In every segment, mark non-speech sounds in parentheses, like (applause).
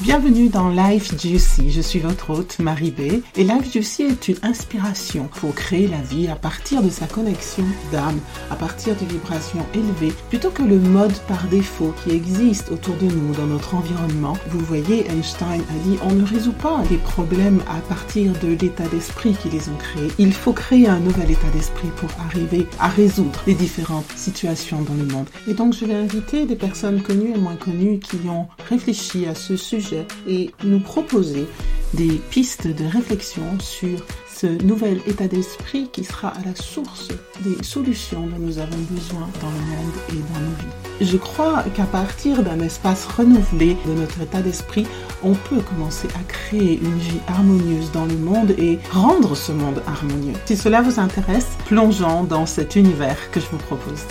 Bienvenue dans Life Juicy. Je suis votre hôte Marie B. Et Life Juicy est une inspiration pour créer la vie à partir de sa connexion d'âme, à partir de vibrations élevées, plutôt que le mode par défaut qui existe autour de nous dans notre environnement. Vous voyez, Einstein a dit on ne résout pas les problèmes à partir de l'état d'esprit qui les ont créés. Il faut créer un nouvel état d'esprit pour arriver à résoudre les différentes situations dans le monde. Et donc je vais inviter des personnes connues et moins connues qui ont réfléchi à ce sujet et nous proposer des pistes de réflexion sur ce nouvel état d'esprit qui sera à la source des solutions dont nous avons besoin dans le monde et dans nos vies. Je crois qu'à partir d'un espace renouvelé de notre état d'esprit, on peut commencer à créer une vie harmonieuse dans le monde et rendre ce monde harmonieux. Si cela vous intéresse, plongeons dans cet univers que je vous propose.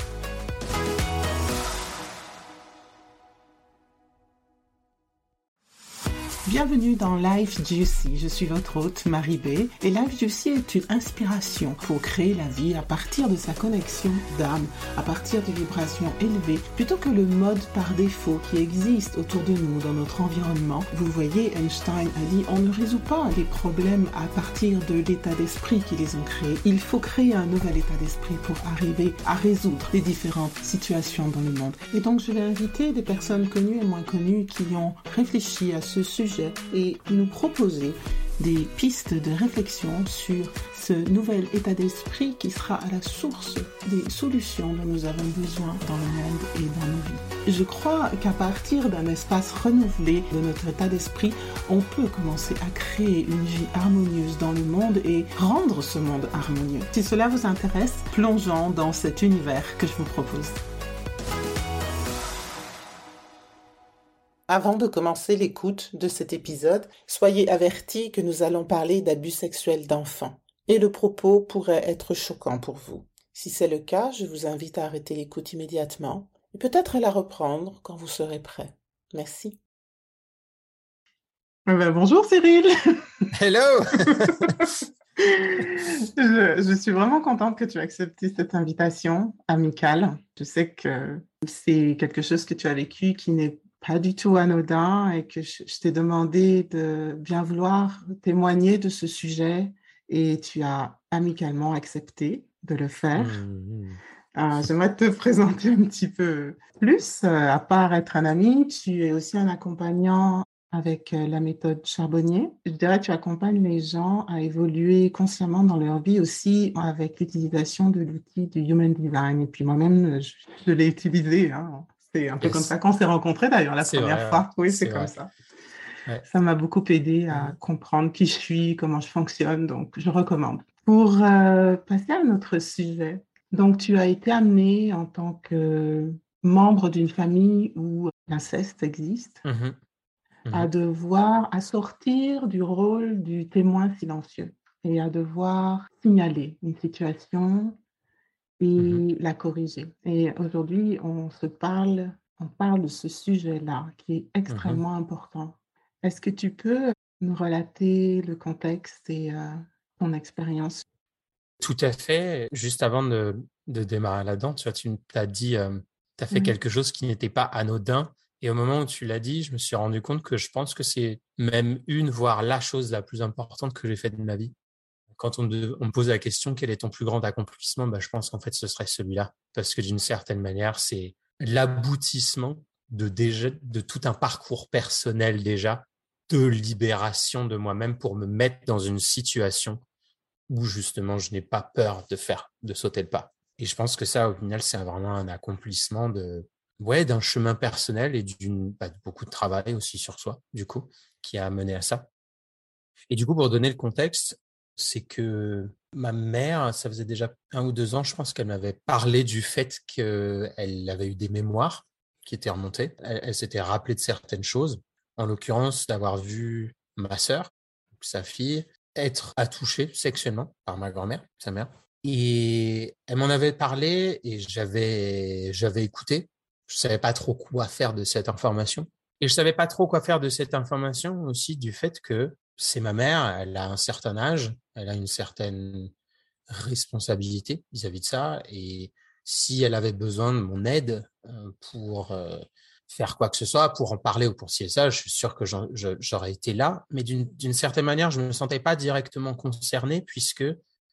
Bienvenue dans Life Juicy. Je suis votre hôte Marie B. Et Life Juicy est une inspiration pour créer la vie à partir de sa connexion d'âme, à partir de vibrations élevées, plutôt que le mode par défaut qui existe autour de nous dans notre environnement. Vous voyez, Einstein a dit on ne résout pas les problèmes à partir de l'état d'esprit qui les ont créés. Il faut créer un nouvel état d'esprit pour arriver à résoudre les différentes situations dans le monde. Et donc je vais inviter des personnes connues et moins connues qui ont réfléchi à ce sujet et nous proposer des pistes de réflexion sur ce nouvel état d'esprit qui sera à la source des solutions dont nous avons besoin dans le monde et dans nos vies. Je crois qu'à partir d'un espace renouvelé de notre état d'esprit, on peut commencer à créer une vie harmonieuse dans le monde et rendre ce monde harmonieux. Si cela vous intéresse, plongeons dans cet univers que je vous propose. Avant de commencer l'écoute de cet épisode, soyez avertis que nous allons parler d'abus sexuels d'enfants et le propos pourrait être choquant pour vous. Si c'est le cas, je vous invite à arrêter l'écoute immédiatement et peut-être à la reprendre quand vous serez prêt. Merci. Eh ben, bonjour Cyril. Hello. (laughs) (laughs) je, je, suis vraiment contente que tu aies accepté cette invitation amicale. Je sais que c'est quelque chose que tu as vécu qui n'est pas du tout anodin et que je, t'ai demandé de bien vouloir témoigner de ce sujet et tu as amicalement accepté de le faire. Mmh, mmh. Euh, j'aimerais te (laughs) présenter un petit peu plus. Euh, à part être un ami, tu es aussi un accompagnant avec euh, la méthode Charbonnier. Je dirais que tu accompagnes les gens à évoluer consciemment dans leur vie aussi avec l'utilisation de l'outil du Human Design. Et puis moi-même, je, l'ai utilisé. Hein. C'est un peu comme ça qu'on s'est rencontrés d'ailleurs la première fois. Oui, c'est comme ça. Ça m'a beaucoup aidé à comprendre qui je suis, comment je fonctionne, donc je recommande. Pour euh, passer à notre sujet, donc tu as été amené en tant que membre d'une famille où l'inceste existe, mmh mmh à devoir, à sortir du rôle du témoin silencieux et à devoir signaler une situation, Mmh et la corriger. Et aujourd'hui, on se parle, on parle de ce sujet-là qui est mmh extrêmement important. Est-ce que tu peux nous relater le contexte et euh, ton expérience? Tout à fait. Juste avant de, de démarrer là-dedans, tu vois, tu as dit, euh, tu as fait mmh quelque chose qui n'était pas anodin. Et au moment où tu l'as dit, je me suis rendu compte que je pense que c'est même une, voire la chose la plus importante que j'ai faite de ma vie quand on, me pose la question quel est ton plus grand accomplissement, bah, je pense qu'en fait ce serait celui-là. Parce que d'une certaine manière, c'est l'aboutissement de, déjà, de tout un parcours personnel déjà, de libération de moi-même pour me mettre dans une situation où justement je n'ai pas peur de faire, de sauter le pas. Et je pense que ça, au final, c'est vraiment un accomplissement de, ouais, d'un chemin personnel et d'une, bah, beaucoup de travail aussi sur soi, du coup, qui a mené à ça. Et du coup, pour donner le contexte, c'est que ma mère, ça faisait déjà un ou deux ans, je pense qu'elle m'avait parlé du fait qu'elle avait eu des mémoires qui étaient remontées. Elle, s'était rappelée de certaines choses, en l'occurrence d'avoir vu ma sœur, sa fille, être attouchée sexuellement par ma grand-mère, sa mère. Et elle m'en avait parlé et j'avais, j'avais écouté. Je savais pas trop quoi faire de cette information. Et je savais pas trop quoi faire de cette information aussi du fait que c'est ma mère, elle a un certain âge, elle a une certaine responsabilité vis-à-vis de ça. Et si elle avait besoin de mon aide euh, pour euh, faire quoi que ce soit pour en parler ou pour et ça. Je suis sûr que j'aurais été là, mais d'une certaine manière, je ne me sentais pas directement concerné puisque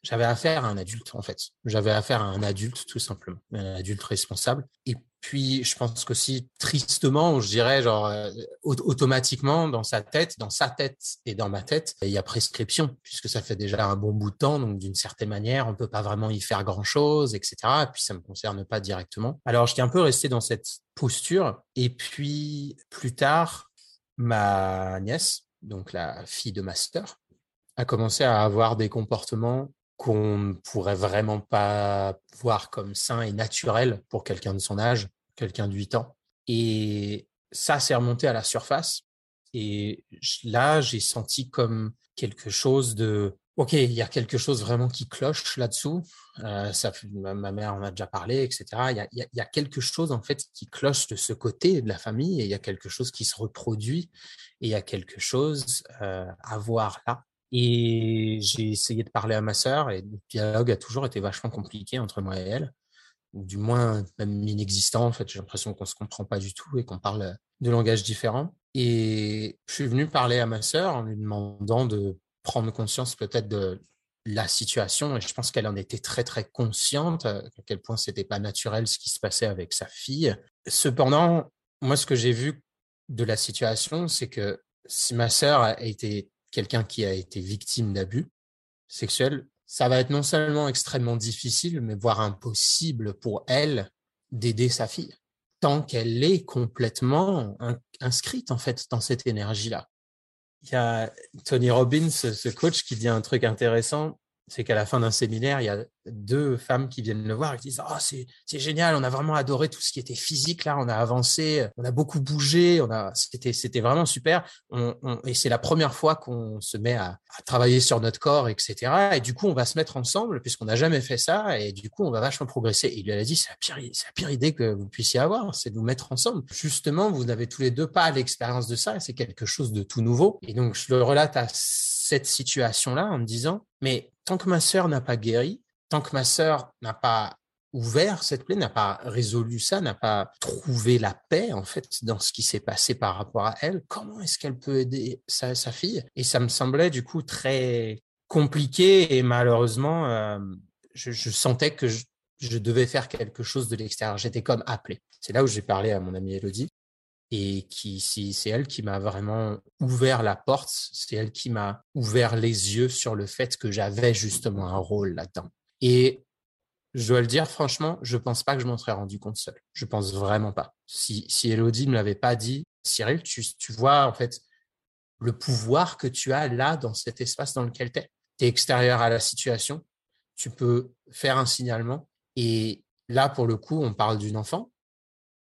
j'avais affaire à un adulte en fait. J'avais affaire à un adulte tout simplement, un adulte responsable. Et puis je pense qu'aussi tristement, je dirais genre euh, automatiquement dans sa tête, dans sa tête et dans ma tête, il y a prescription puisque ça fait déjà un bon bout de temps. Donc d'une certaine manière, on peut pas vraiment y faire grand chose, etc. Et puis ça me concerne pas directement. Alors j'étais un peu resté dans cette posture. Et puis plus tard, ma nièce, donc la fille de ma sœur, a commencé à avoir des comportements qu'on ne pourrait vraiment pas voir comme sain et naturel pour quelqu'un de son âge, quelqu'un de 8 ans. Et ça s'est remonté à la surface. Et là, j'ai senti comme quelque chose de OK, il y a quelque chose vraiment qui cloche là-dessous. Euh, ma, mère en a déjà parlé, etc. Il y, a, il y, a, quelque chose en fait qui cloche de ce côté de la famille et il y a quelque chose qui se reproduit et il y a quelque chose euh, à voir là. Et j'ai essayé de parler à ma sœur et le dialogue a toujours été vachement compliqué entre moi et elle, ou du moins même inexistant. En fait, j'ai l'impression qu'on se comprend pas du tout et qu'on parle de langages différents. Et je suis venu parler à ma sœur en lui demandant de prendre conscience peut-être de la situation et je pense qu'elle en était très très consciente à quel point c'était pas naturel ce qui se passait avec sa fille. Cependant, moi ce que j'ai vu de la situation, c'est que si ma sœur a été quelqu'un qui a été victime d'abus sexuels, ça va être non seulement extrêmement difficile, mais voire impossible pour elle d'aider sa fille, tant qu'elle est complètement inscrite en fait dans cette énergie-là. Il y a Tony Robbins, ce coach, qui dit un truc intéressant, c'est qu'à la fin d'un séminaire, il y a deux femmes qui viennent le voir et qui disent oh c'est génial on a vraiment adoré tout ce qui était physique là on a avancé on a beaucoup bougé on a c'était vraiment super. Et c'est la première fois qu'on se met à, travailler sur notre corps etc et du coup on va se mettre ensemble puisqu'on n'a jamais fait ça et du coup on va vachement progresser. Et il lui a dit c'est la pire idée que vous puissiez avoir c'est de vous mettre ensemble. Justement vous n'avez tous les deux pas l'expérience de ça c'est quelque chose de tout nouveau. Et donc je le relate à cette situation là en me disant mais tant que ma sœur n'a pas guéri tant que ma sœur n'a pas ouvert cette plaie, n'a pas résolu ça, n'a pas trouvé la paix en fait dans ce qui s'est passé par rapport à elle, comment est-ce qu'elle peut aider sa, fille? Et ça me semblait du coup très compliqué et malheureusement, euh, je, sentais que je, devais faire quelque chose de l'extérieur. J'étais comme appelé. C'est là où j'ai parlé à mon amie Elodie et qui, c'est elle qui m'a vraiment ouvert la porte, c'est elle qui m'a ouvert les yeux sur le fait que j'avais justement un rôle là-dedans. Et je dois le dire, franchement, je pense pas que je m'en serais rendu compte seul. Je pense vraiment pas. Si, si Elodie ne me l'avait pas dit, Cyril, tu, tu vois, en fait, le pouvoir que tu as là, dans cet espace dans lequel tu es. Tu es extérieur à la situation. Tu peux faire un signalement. Et là, pour le coup, on parle d'une enfant.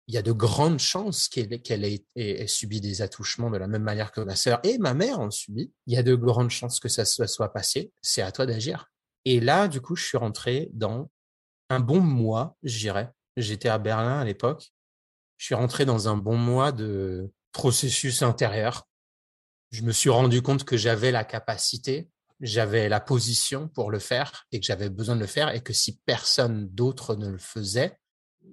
Il y a de grandes chances qu'elle ait, subi des attouchements de la même manière que ma sœur et ma mère ont subi. Il y a de grandes chances que ça soit passé. C'est à toi d'agir. Et là, du coup, je suis rentré dans un bon mois, je dirais. J'étais à Berlin à l'époque. Je suis rentré dans un bon mois de processus intérieur. Je me suis rendu compte que j'avais la capacité, j'avais la position pour le faire et que j'avais besoin de le faire et que si personne d'autre ne le faisait,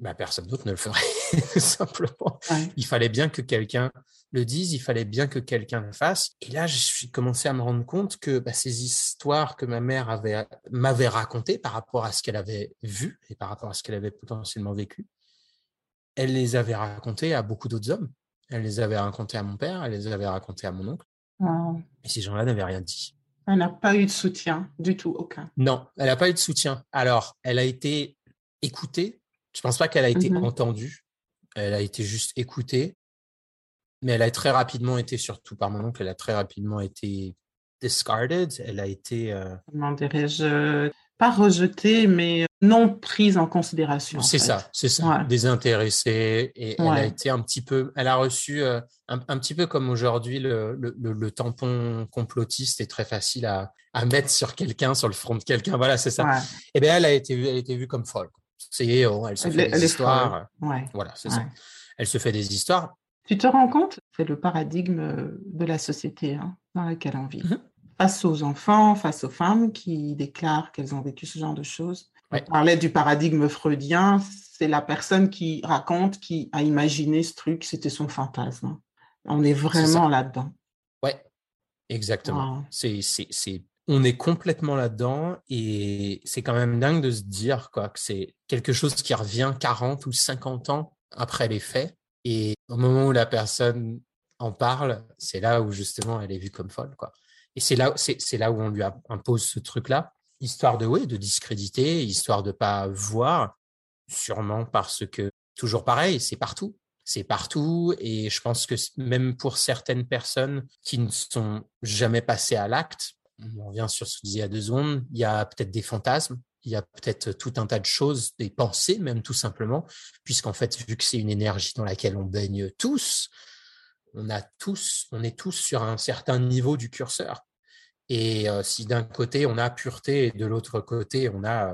bah, personne d'autre ne le ferait (laughs) simplement. Il fallait bien que quelqu'un le dise, il fallait bien que quelqu'un le fasse. Et là, je suis commencé à me rendre compte que bah, ces histoires que ma mère avait m'avait racontées par rapport à ce qu'elle avait vu et par rapport à ce qu'elle avait potentiellement vécu, elle les avait racontées à beaucoup d'autres hommes. Elle les avait racontées à mon père, elle les avait racontées à mon oncle. Et ces gens-là n'avaient rien dit. Elle n'a pas eu de soutien du tout, aucun. Non, elle n'a pas eu de soutien. Alors, elle a été écoutée. Je pense pas qu'elle a été mmh entendue. Elle a été juste écoutée mais elle a très rapidement été, surtout par mon oncle, elle a très rapidement été discarded. Elle a été. Euh... Comment dirais-je Pas rejetée, mais non prise en considération. C'est ça, c'est ça. Désintéressée. Et elle a été un petit peu. Elle a reçu euh, un, petit peu comme aujourd'hui le, le, le, tampon complotiste est très facile à, à mettre sur quelqu'un, sur le front de quelqu'un. Voilà, c'est ça. Et eh bien, elle a été, elle a été vue comme folle. C'est, oh, elle se fait des histoires. Voilà, c'est ça. Elle se fait des histoires tu te rends compte C'est le paradigme euh, de la société hein, dans laquelle on vit. Mmh face aux enfants, face aux femmes qui déclarent qu'elles ont vécu ce genre de choses, On parlait du paradigme freudien, c'est la personne qui raconte, qui a imaginé ce truc, c'était son fantasme. On est vraiment là-dedans. Ouais, exactement. C'est, c'est, on est complètement là-dedans et c'est quand même dingue de se dire quoi, que c'est quelque chose qui revient 40 ou 50 ans après les faits. Et au moment où la personne en parle, c'est là où justement elle est vue comme folle. Quoi. Et c'est là, c'est, là où on lui impose ce truc-là histoire de oui, de discréditer, histoire de pas voir, sûrement parce que toujours pareil, c'est partout. C'est partout et je pense que même pour certaines personnes qui ne sont jamais passées à l'acte, on revient sur ce que il y a deux secondes, il y a peut-être des fantasmes, il y a peut-être tout un tas de choses, des pensées même tout simplement, puisqu'en fait, vu que c'est une énergie dans laquelle on baigne tous, on a tous, on est tous sur un certain niveau du curseur. Et si d'un côté on a pureté et de l'autre côté on a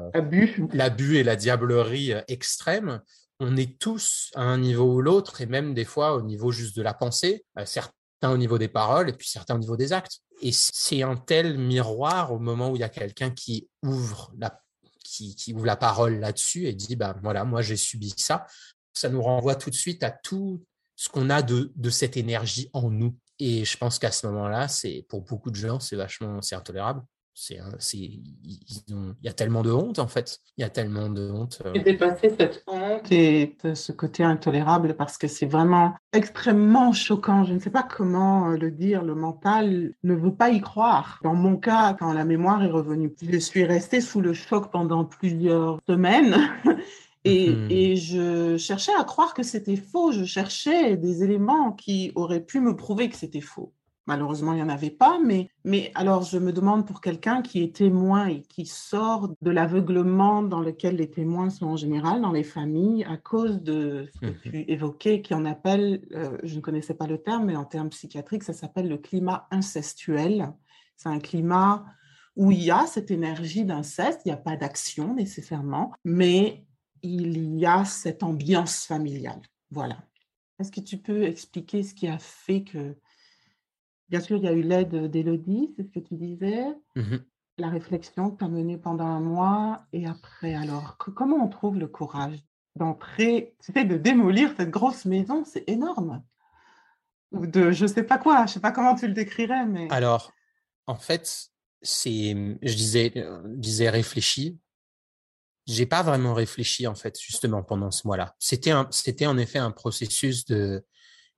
l'abus. et la diablerie extrême, on est tous à un niveau ou l'autre et même des fois au niveau juste de la pensée, certains au niveau des paroles et puis certains au niveau des actes. Et c'est un tel miroir au moment où il y a quelqu'un qui ouvre la qui, qui ouvre la parole là-dessus et dit bah voilà moi j'ai subi ça. Ça nous renvoie tout de suite à tout ce qu'on a de, de cette énergie en nous et je pense qu'à ce moment-là, c'est pour beaucoup de gens, c'est vachement, c'est intolérable. C'est, c'est, il y a tellement de honte en fait. Il y a tellement de honte. Euh... Et dépasser cette honte et ce côté intolérable parce que c'est vraiment extrêmement choquant. Je ne sais pas comment euh, le dire. Le mental ne veut pas y croire. Dans mon cas, quand la mémoire est revenue, je suis restée sous le choc pendant plusieurs semaines. (laughs) Mhm. Et, je cherchais à croire que c'était faux. Je cherchais des éléments qui auraient pu me prouver que c'était faux. Malheureusement, il n'y en avait pas, mais, mais alors je me demande pour quelqu'un qui est témoin et qui sort de l'aveuglement dans lequel les témoins sont en général dans les familles à cause de ce que mhm. tu évoquais, qui en appelle, euh, je ne connaissais pas le terme, mais en termes psychiatriques, ça s'appelle le climat incestuel. C'est un climat où il y a cette énergie d'inceste, il n'y a pas d'action nécessairement, mais il y a cette ambiance familiale. Voilà. Est-ce que tu peux expliquer ce qui a fait que, bien sûr, il y a eu l'aide d'Élodie, c'est ce que tu disais, mmh la réflexion que tu as menée pendant un mois, et après, alors, comment on trouve le courage d'entrer, c'était de démolir cette grosse maison, c'est énorme. Ou de, je sais pas quoi, je sais pas comment tu le décrirais, mais. Alors, en fait, c'est, je disais, euh, disais réfléchi, j'ai pas vraiment réfléchi en fait justement pendant ce mois-là. C'était un, c'était en effet un processus de,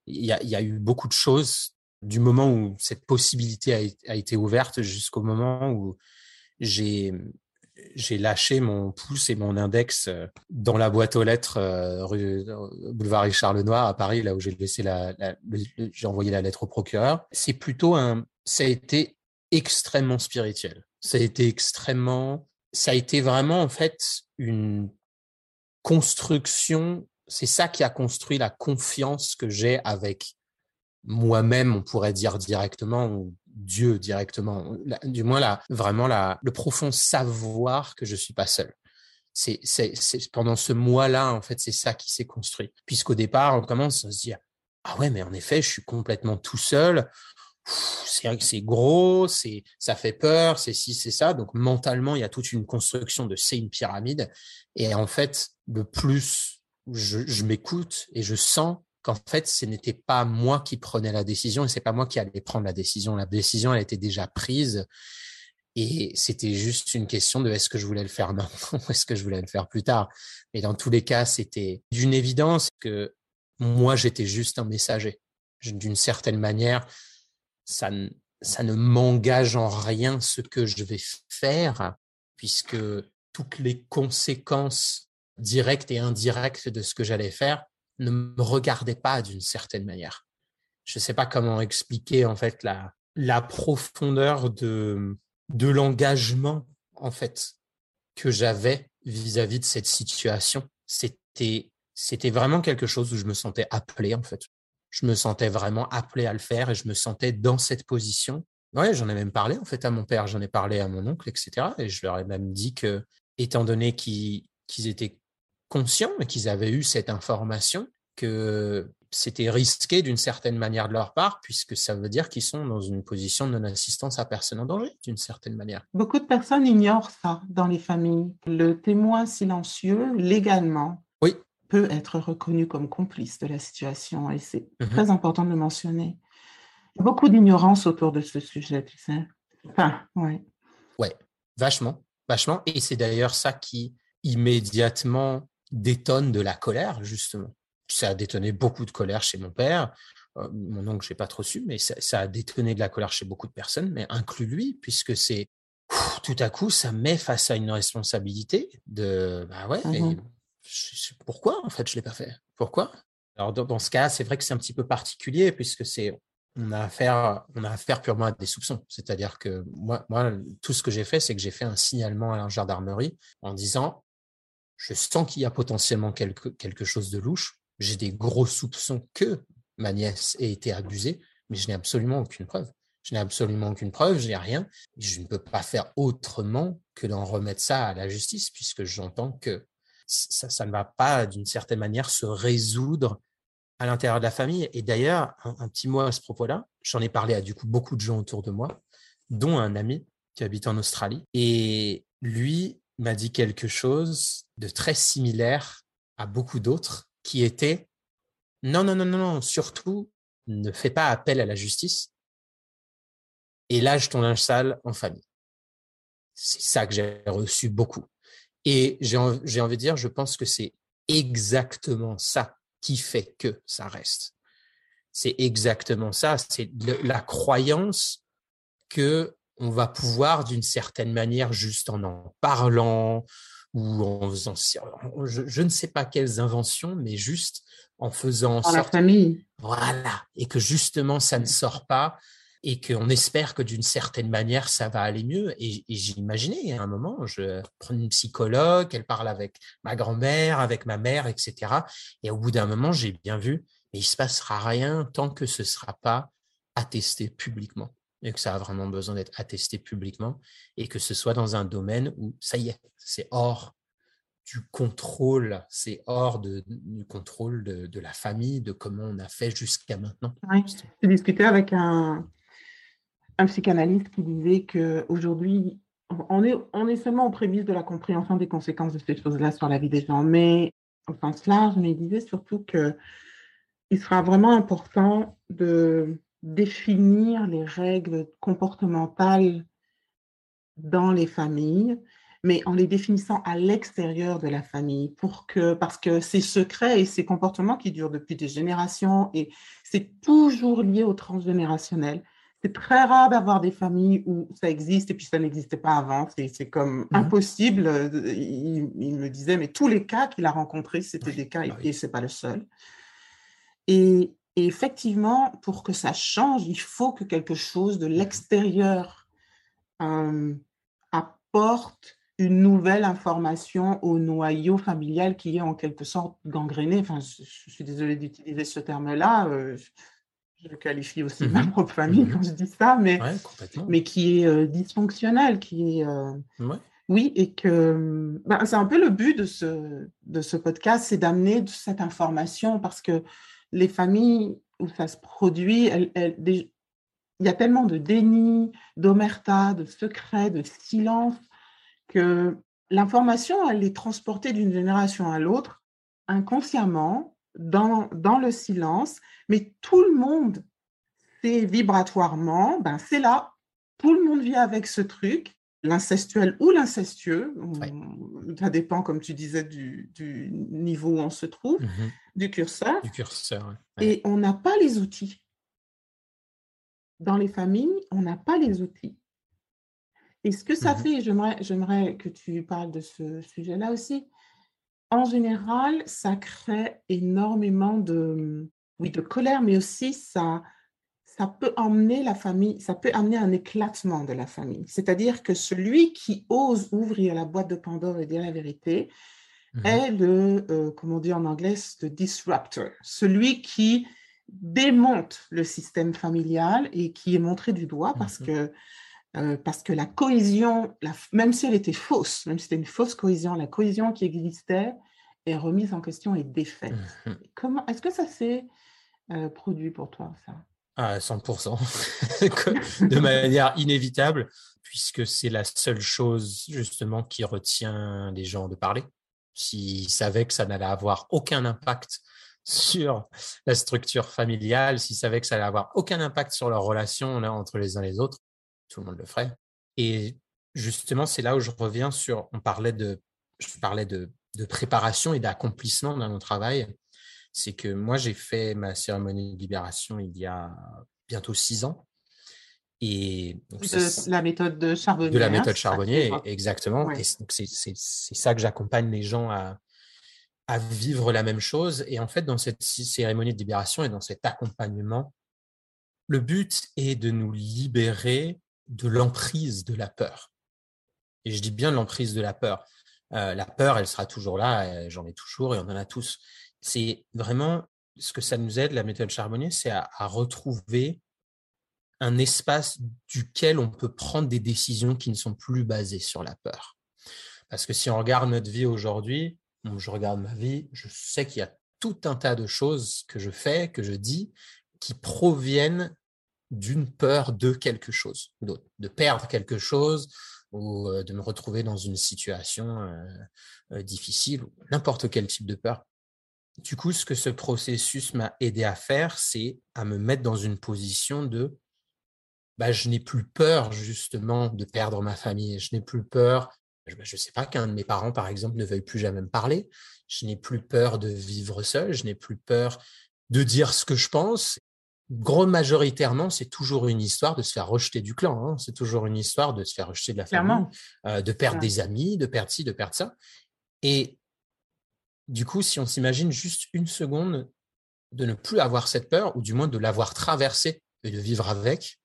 il y a, y a, eu beaucoup de choses du moment où cette possibilité a, été ouverte jusqu'au moment où j'ai j'ai lâché mon pouce et mon index euh, dans la boîte aux lettres euh, rue euh, boulevard Richard Lenoir à Paris, là où j'ai laissé la, la j'ai envoyé la lettre au procureur. C'est plutôt un, ça a été extrêmement spirituel. Ça a été extrêmement ça a été vraiment en fait une construction. C'est ça qui a construit la confiance que j'ai avec moi-même, on pourrait dire directement, ou Dieu directement. du moins, là, vraiment la, le profond savoir que je suis pas seul. C'est, c'est, c'est pendant ce mois-là, en fait, c'est ça qui s'est construit. Puisqu'au départ, on commence à se dire, ah ouais, mais en effet, je suis complètement tout seul c'est c'est gros, c'est ça fait peur, c'est ci, c'est ça. Donc mentalement, il y a toute une construction de c'est une pyramide. Et en fait, le plus je m'écoute et je sens qu'en fait, ce n'était pas moi qui prenais la décision et c'est pas moi qui allais prendre la décision. La décision, elle était déjà prise. Et c'était juste une question de est-ce que je voulais le faire maintenant (laughs) ou est-ce que je voulais le faire plus tard. Mais dans tous les cas, c'était d'une évidence que moi, j'étais juste un messager. D'une certaine manière, ça, ça ne m'engage en rien ce que je vais faire, puisque toutes les conséquences directes et indirectes de ce que j'allais faire ne me regardaient pas d'une certaine manière. Je ne sais pas comment expliquer en fait la, profondeur de, l'engagement en fait que j'avais vis-à-vis de cette situation. C'était c'était vraiment quelque chose où je me sentais appelé en fait je me sentais vraiment appelé à le faire et je me sentais dans cette position. Ouais, j'en ai même parlé en fait à mon père, j'en ai parlé à mon oncle, etc. Et je leur ai même dit que, étant donné qu'ils étaient conscients qu'ils avaient eu cette information, que c'était risqué d'une certaine manière de leur part, puisque ça veut dire qu'ils sont dans une position de non-assistance à personne en danger, d'une certaine manière. Beaucoup de personnes ignorent ça dans les familles. Le témoin silencieux, légalement, oui. peut être reconnu comme complice de la situation, et c'est mhm. très important de le mentionner. Beaucoup d'ignorance autour de ce sujet, tu sais. Enfin, ouais. Ouais, vachement, vachement. Et c'est d'ailleurs ça qui immédiatement détonne de la colère, justement ça a détonné beaucoup de colère chez mon père. Euh, mon oncle, je n'ai pas trop su, mais ça, a détonné de la colère chez beaucoup de personnes, mais inclus lui, puisque c'est tout à coup, ça met face à une responsabilité de bah ouais, mmh pourquoi en fait je l'ai pas fait? Pourquoi? Alors dans, ce cas, c'est vrai que c'est un petit peu particulier puisque c'est on a affaire on a affaire purement à des soupçons. C'est-à-dire que moi, moi, tout ce que j'ai fait, c'est que j'ai fait un signalement à la gendarmerie en disant je sens qu'il y a potentiellement quelque, quelque chose de louche j'ai des gros soupçons que ma nièce ait été abusée, mais je n'ai absolument aucune preuve. Je n'ai absolument aucune preuve, je n'ai rien. Je ne peux pas faire autrement que d'en remettre ça à la justice, puisque j'entends que ça, ne va pas, d'une certaine manière, se résoudre à l'intérieur de la famille. Et d'ailleurs, un, petit mot à ce propos-là, j'en ai parlé à du coup beaucoup de gens autour de moi, dont un ami qui habite en Australie. Et lui m'a dit quelque chose de très similaire à beaucoup d'autres qui était non, non, non, non, non, surtout ne fais pas appel à la justice et lâche ton linge sale en famille. C'est ça que j'ai reçu beaucoup. Et j'ai envie de dire, je pense que c'est exactement ça qui fait que ça reste. C'est exactement ça. C'est la croyance que on va pouvoir d'une certaine manière, juste en en parlant, ou en faisant, je, ne sais pas quelles inventions, mais juste en faisant en la famille. Voilà, et que justement ça ne sort pas et qu'on espère que d'une certaine manière ça va aller mieux. Et, j'imaginais à un moment, je prends une psychologue, elle parle avec ma grand-mère, avec ma mère, etc. Et au bout d'un moment, j'ai bien vu, mais il se passera rien tant que ce sera pas attesté publiquement et que ça a vraiment besoin d'être attesté publiquement et que ce soit dans un domaine où ça y est, c'est hors du contrôle, c'est hors de, du contrôle de, la famille, de comment on a fait jusqu'à maintenant. Oui. J'ai discuté avec un, un psychanalyste qui disait qu'aujourd'hui, on est, on est seulement aux prémices de la compréhension des conséquences de ces choses-là sur la vie des gens, mais au sens large, mais il disait surtout qu'il sera vraiment important de définir les règles comportementales dans les familles, mais en les définissant à l'extérieur de la famille, pour que, parce que ces secrets et ces comportements qui durent depuis des générations, et c'est toujours lié au transgénérationnel. C'est très rare d'avoir des familles où ça existe et puis ça n'existait pas avant. C'est comme mmh impossible. Il, me disait, mais tous les cas qu'il a rencontrés, c'était des cas, bah et, et ce n'est pas le seul. Et, et effectivement, pour que ça change, il faut que quelque chose de l'extérieur euh, apporte une nouvelle information au noyau familial qui est en quelque sorte gangréné. Enfin, je, suis désolée d'utiliser ce terme-là. Euh, je, le qualifie aussi de ma propre famille mmh quand je dis ça, mais, mais qui est euh, dysfonctionnel, qui est... Oui, et que ben, c'est un peu le but de ce, de ce podcast, c'est d'amener cette information parce que les familles où ça se produit, il y a tellement de déni, d'omerta, de secret, de silence, que l'information, elle est transportée d'une génération à l'autre inconsciemment, dans, dans le silence, mais tout le monde sait vibratoirement, ben c'est là, tout le monde vit avec ce truc, l'incestuel ou l'incestueux, ça dépend, comme tu disais, du, niveau où on se trouve, mmh du curseur. Du curseur, Et on n'a pas les outils. Dans les familles, on n'a pas les outils. Et ce que ça mmh fait, j'aimerais que tu parles de ce sujet-là aussi, en général, ça crée énormément de, oui, de colère, mais aussi ça, ça peut emmener la famille, ça peut amener un éclatement de la famille. C'est-à-dire que celui qui ose ouvrir la boîte de Pandore et dire la vérité mmh est le, euh, comment on dit en anglais, le disruptor, celui qui démonte le système familial et qui est montré du doigt parce mmh que euh, parce que la cohésion, la, même si elle était fausse, même si c'était une fausse cohésion, la cohésion qui existait est remise en question et défaite. Mmh Comment est-ce que ça s'est produit pour toi ça? À 100%, (laughs) de manière inévitable, puisque c'est la seule chose justement qui retient les gens de parler. S'ils savaient que ça n'allait avoir aucun impact sur la structure familiale, s'ils savaient que ça allait avoir aucun impact sur leur relation là, entre les uns et les autres, tout le monde le ferait. Et justement, c'est là où je reviens sur, on parlait de, je parlais de, de préparation et d'accomplissement dans mon travail. C'est que moi, j'ai fait ma cérémonie de libération il y a bientôt six ans. Et de la méthode de Charbonnier. De la méthode Charbonnier, exactement. Et c'est ça que j'accompagne les gens à, à vivre la même chose. Et en fait, dans cette cérémonie de libération et dans cet accompagnement, le but est de nous libérer de l'emprise de la peur. Et je dis bien l'emprise de la peur. Euh, la peur, elle sera toujours là, j'en ai toujours et on en a tous. C'est vraiment ce que ça nous aide, la méthode Charbonnier, c'est à, à, retrouver un espace duquel on peut prendre des décisions qui ne sont plus basées sur la peur. Parce que si on regarde notre vie aujourd'hui, je regarde ma vie, je sais qu'il y a tout un tas de choses que je fais, que je dis, qui proviennent d'une peur de quelque chose, de perdre quelque chose ou euh, de me retrouver dans une situation euh, euh, difficile, n'importe quel type de peur. Du coup, ce que ce processus m'a aidé à faire, c'est à me mettre dans une position de bah, je n'ai plus peur justement de perdre ma famille, je n'ai plus peur je ne sais pas qu'un de mes parents, par exemple, ne veuille plus jamais me parler. Je n'ai plus peur de vivre seul. Je n'ai plus peur de dire ce que je pense. Gros majoritairement, c'est toujours une histoire de se faire rejeter du clan. Hein. C'est toujours une histoire de se faire rejeter de la famille, euh, de perdre des amis, de perdre ci, de perdre ça. Et du coup, si on s'imagine juste une seconde de ne plus avoir cette peur, ou du moins de l'avoir traversée et de vivre avec,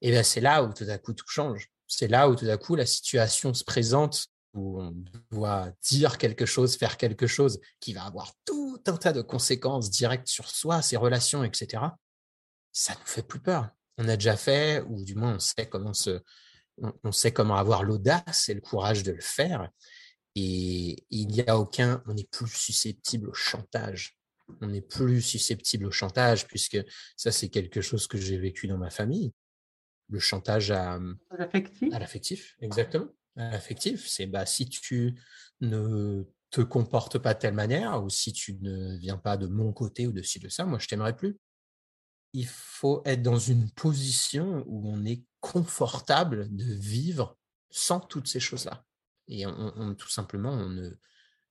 et eh bien c'est là où tout à coup tout change c'est là où tout à coup la situation se présente où on doit dire quelque chose, faire quelque chose qui va avoir tout un tas de conséquences directes sur soi, ses relations, etc. Ça nous fait plus peur. On a déjà fait, ou du moins on sait comment se, on, sait comment avoir l'audace et le courage de le faire. Et il n'y a aucun, on n'est plus susceptible au chantage. On n'est plus susceptible au chantage puisque ça c'est quelque chose que j'ai vécu dans ma famille le chantage à, l'affectif? À l'affectif, exactement. À l'affectif, c'est bah, si tu ne te comportes pas de telle manière ou si tu ne viens pas de mon côté ou de ci, de ça, moi je t'aimerais plus. Il faut être dans une position où on est confortable de vivre sans toutes ces choses-là. Et on, tout simplement, on ne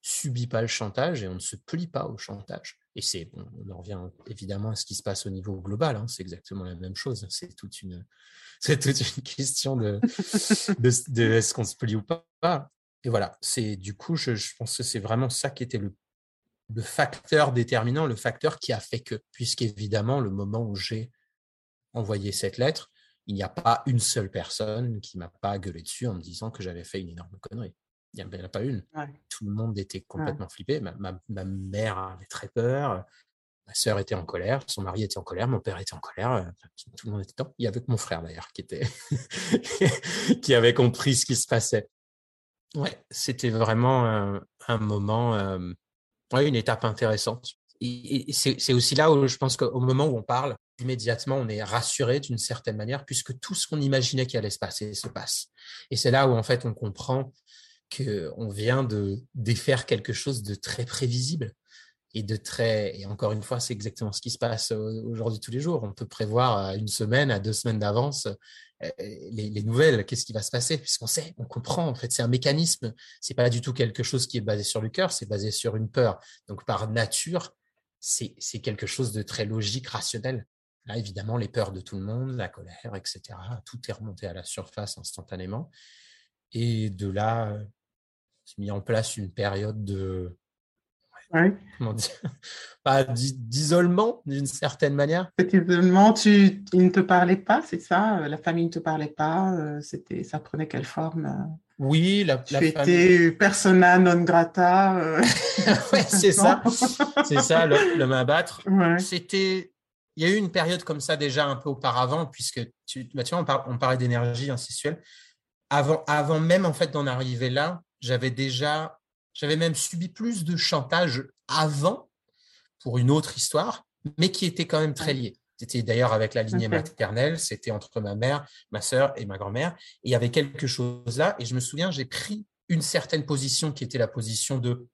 subit pas le chantage et on ne se plie pas au chantage. Et c'est, on en revient évidemment à ce qui se passe au niveau global. Hein, c'est exactement la même chose. C'est toute une, (laughs) c'est toute une question (laughs) de, de, est-ce qu'on se plie ou pas. Et voilà. C'est du coup, je, pense que c'est vraiment ça qui était le, le facteur déterminant, le facteur qui a fait que, puisqu'évidemment, le moment où j'ai envoyé cette lettre, il n'y a pas une seule personne qui m'a pas gueulé dessus en me disant que j'avais fait une énorme connerie. Il n'y en a pas une. Tout le monde était complètement flippé. Ma, ma, mère avait très peur. Ma sœur était en colère. Son mari était en colère. Mon père était en colère. Euh, tout le monde était temps. Il y avait que mon frère d'ailleurs qui était (laughs) qui avait compris ce qui se passait. Ouais, c'était vraiment un, moment, euh, une étape intéressante. Et, c'est aussi là où je pense qu'au moment où on parle, immédiatement, on est rassuré d'une certaine manière, puisque tout ce qu'on imaginait qui allait se passer se passe. Et c'est là où, en fait, on comprend qu'on vient de défaire quelque chose de très prévisible et de très et encore une fois c'est exactement ce qui se passe aujourd'hui tous les jours. On peut prévoir à une semaine à deux semaines d'avance euh, les, nouvelles qu'est-ce qui va se passer puisqu'on sait on comprend en fait c'est un mécanisme. C'est pas du tout quelque chose qui est basé sur le cœur c'est basé sur une peur. Donc par nature c'est quelque chose de très logique rationnel là évidemment les peurs de tout le monde la colère etc tout est remonté à la surface instantanément et de là mis en place une période de comment dire, (laughs) d'isolement d'une certaine manière. Cet isolement, tu, il ne te parlait pas, c'est ça euh, La famille ne te parlait pas euh, C'était, ça prenait quelle forme euh? Oui, la, tu étais persona non grata. (laughs) ouais, c'est ça, (laughs) c'est ça, le, le m'abattre. C'était, il y a eu une période comme ça déjà un peu auparavant, puisque tu, bah, tu vois, on, parlait d'énergie incestuelle. Avant, avant même en fait d'en arriver là, j'avais déjà J'avais même subi plus de chantage avant pour une autre histoire, mais qui était quand même très liée. C'était d'ailleurs avec la lignée maternelle, c'était entre ma mère, ma sœur et ma grand-mère. Et il y avait quelque chose là. Et je me souviens, j'ai pris une certaine position qui était la position de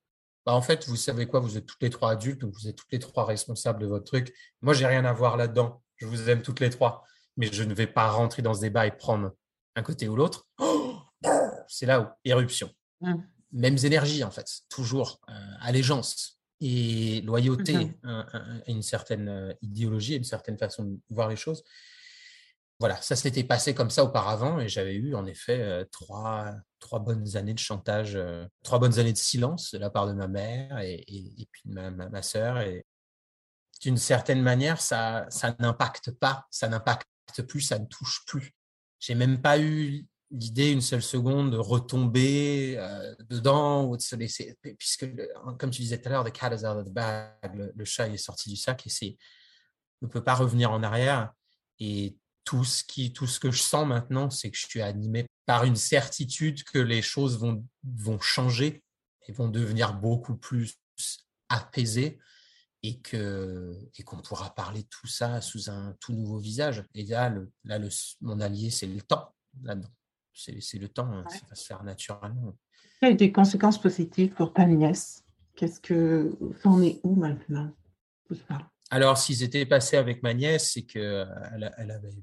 bah, en fait, vous savez quoi, vous êtes toutes les trois adultes, vous êtes toutes les trois responsables de votre truc. Moi, j'ai rien à voir là-dedans. Je vous aime toutes les trois, mais je ne vais pas rentrer dans ce débat et prendre un côté ou l'autre. (gasps) c'est là où éruption. Mmh. Mêmes énergies, en fait, toujours euh, allégeance et loyauté mmh à, une certaine euh, idéologie, à une certaine façon de voir les choses. Voilà, ça s'était passé comme ça auparavant et j'avais eu en effet euh, trois, trois bonnes années de chantage, trois bonnes années de silence de la part de ma mère et, puis de ma, ma, sœur. Et d'une certaine manière, ça, ça n'impacte pas, ça n'impacte plus, ça ne touche plus. J'ai même pas eu l'idée une seule seconde de retomber euh, dedans ou de se laisser, puisque comme tu disais tout à l'heure, the cat is bag, le, chat est sorti du sac et c'est, ne peut pas revenir en arrière. Et tout ce qui, tout ce que je sens maintenant, c'est que je suis animé par une certitude que les choses vont, vont changer et vont devenir beaucoup plus apaisées et que et qu'on pourra parler de tout ça sous un tout nouveau visage. Et là, le, là le, mon allié, c'est le temps. Là-dedans c'est le temps, hein, ça va se faire naturellement. Quelles des conséquences positives pour ta nièce? Qu'est-ce que en est où maintenant? Alors, s'ils étaient passés avec ma nièce, c'est qu'elle elle avait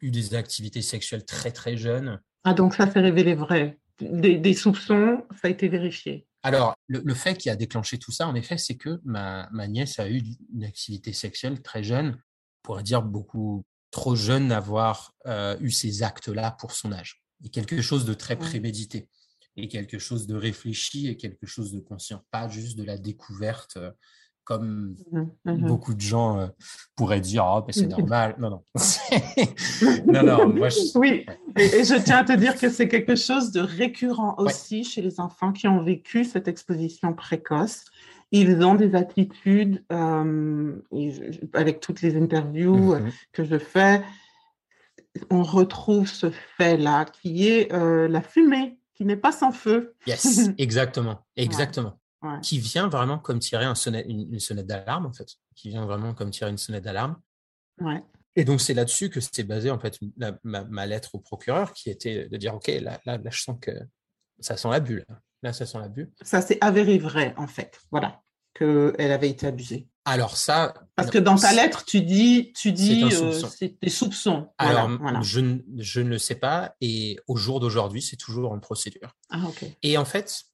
eu des activités sexuelles très très jeunes. Ah, donc ça s'est révélé vrai. Des, soupçons, ça a été vérifié. Alors, le, fait qui a déclenché tout ça, en effet, c'est que ma, ma, nièce a eu une activité sexuelle très jeune, on pourrait dire beaucoup trop jeune d'avoir euh, eu ces actes-là pour son âge et quelque chose de très prémédité et quelque chose de réfléchi et quelque chose de conscient, pas juste de la découverte euh, comme mmh mmh beaucoup de gens euh, pourraient dire oh, c'est (laughs) normal. Non, non. (laughs) non, non moi, Oui, et, je tiens à te dire que c'est quelque chose de récurrent aussi chez les enfants qui ont vécu cette exposition précoce. Ils ont des attitudes, euh, avec toutes les interviews mmh que je fais, on retrouve ce fait-là qui est euh, la fumée, qui n'est pas sans feu. Yes, (laughs) exactement, exactement. Qui vient vraiment comme tirer un une, sonnette d'alarme, en fait. Qui vient vraiment comme tirer une sonnette d'alarme. Ouais. Et donc, c'est là-dessus que c'était basé, en fait, ma, lettre au procureur, qui était de dire, OK, là, là, je sens que ça sent la bulle. Là, ça sent la bulle. Ça s'est avéré vrai, en fait. Voilà. Qu'elle avait été abusée. Alors ça. Parce que dans ta lettre, tu dis, tu dis, c'est euh, des soupçons. Alors, Je, je, ne le sais pas, et au jour d'aujourd'hui, c'est toujours en procédure. Ah, ok. Et en fait,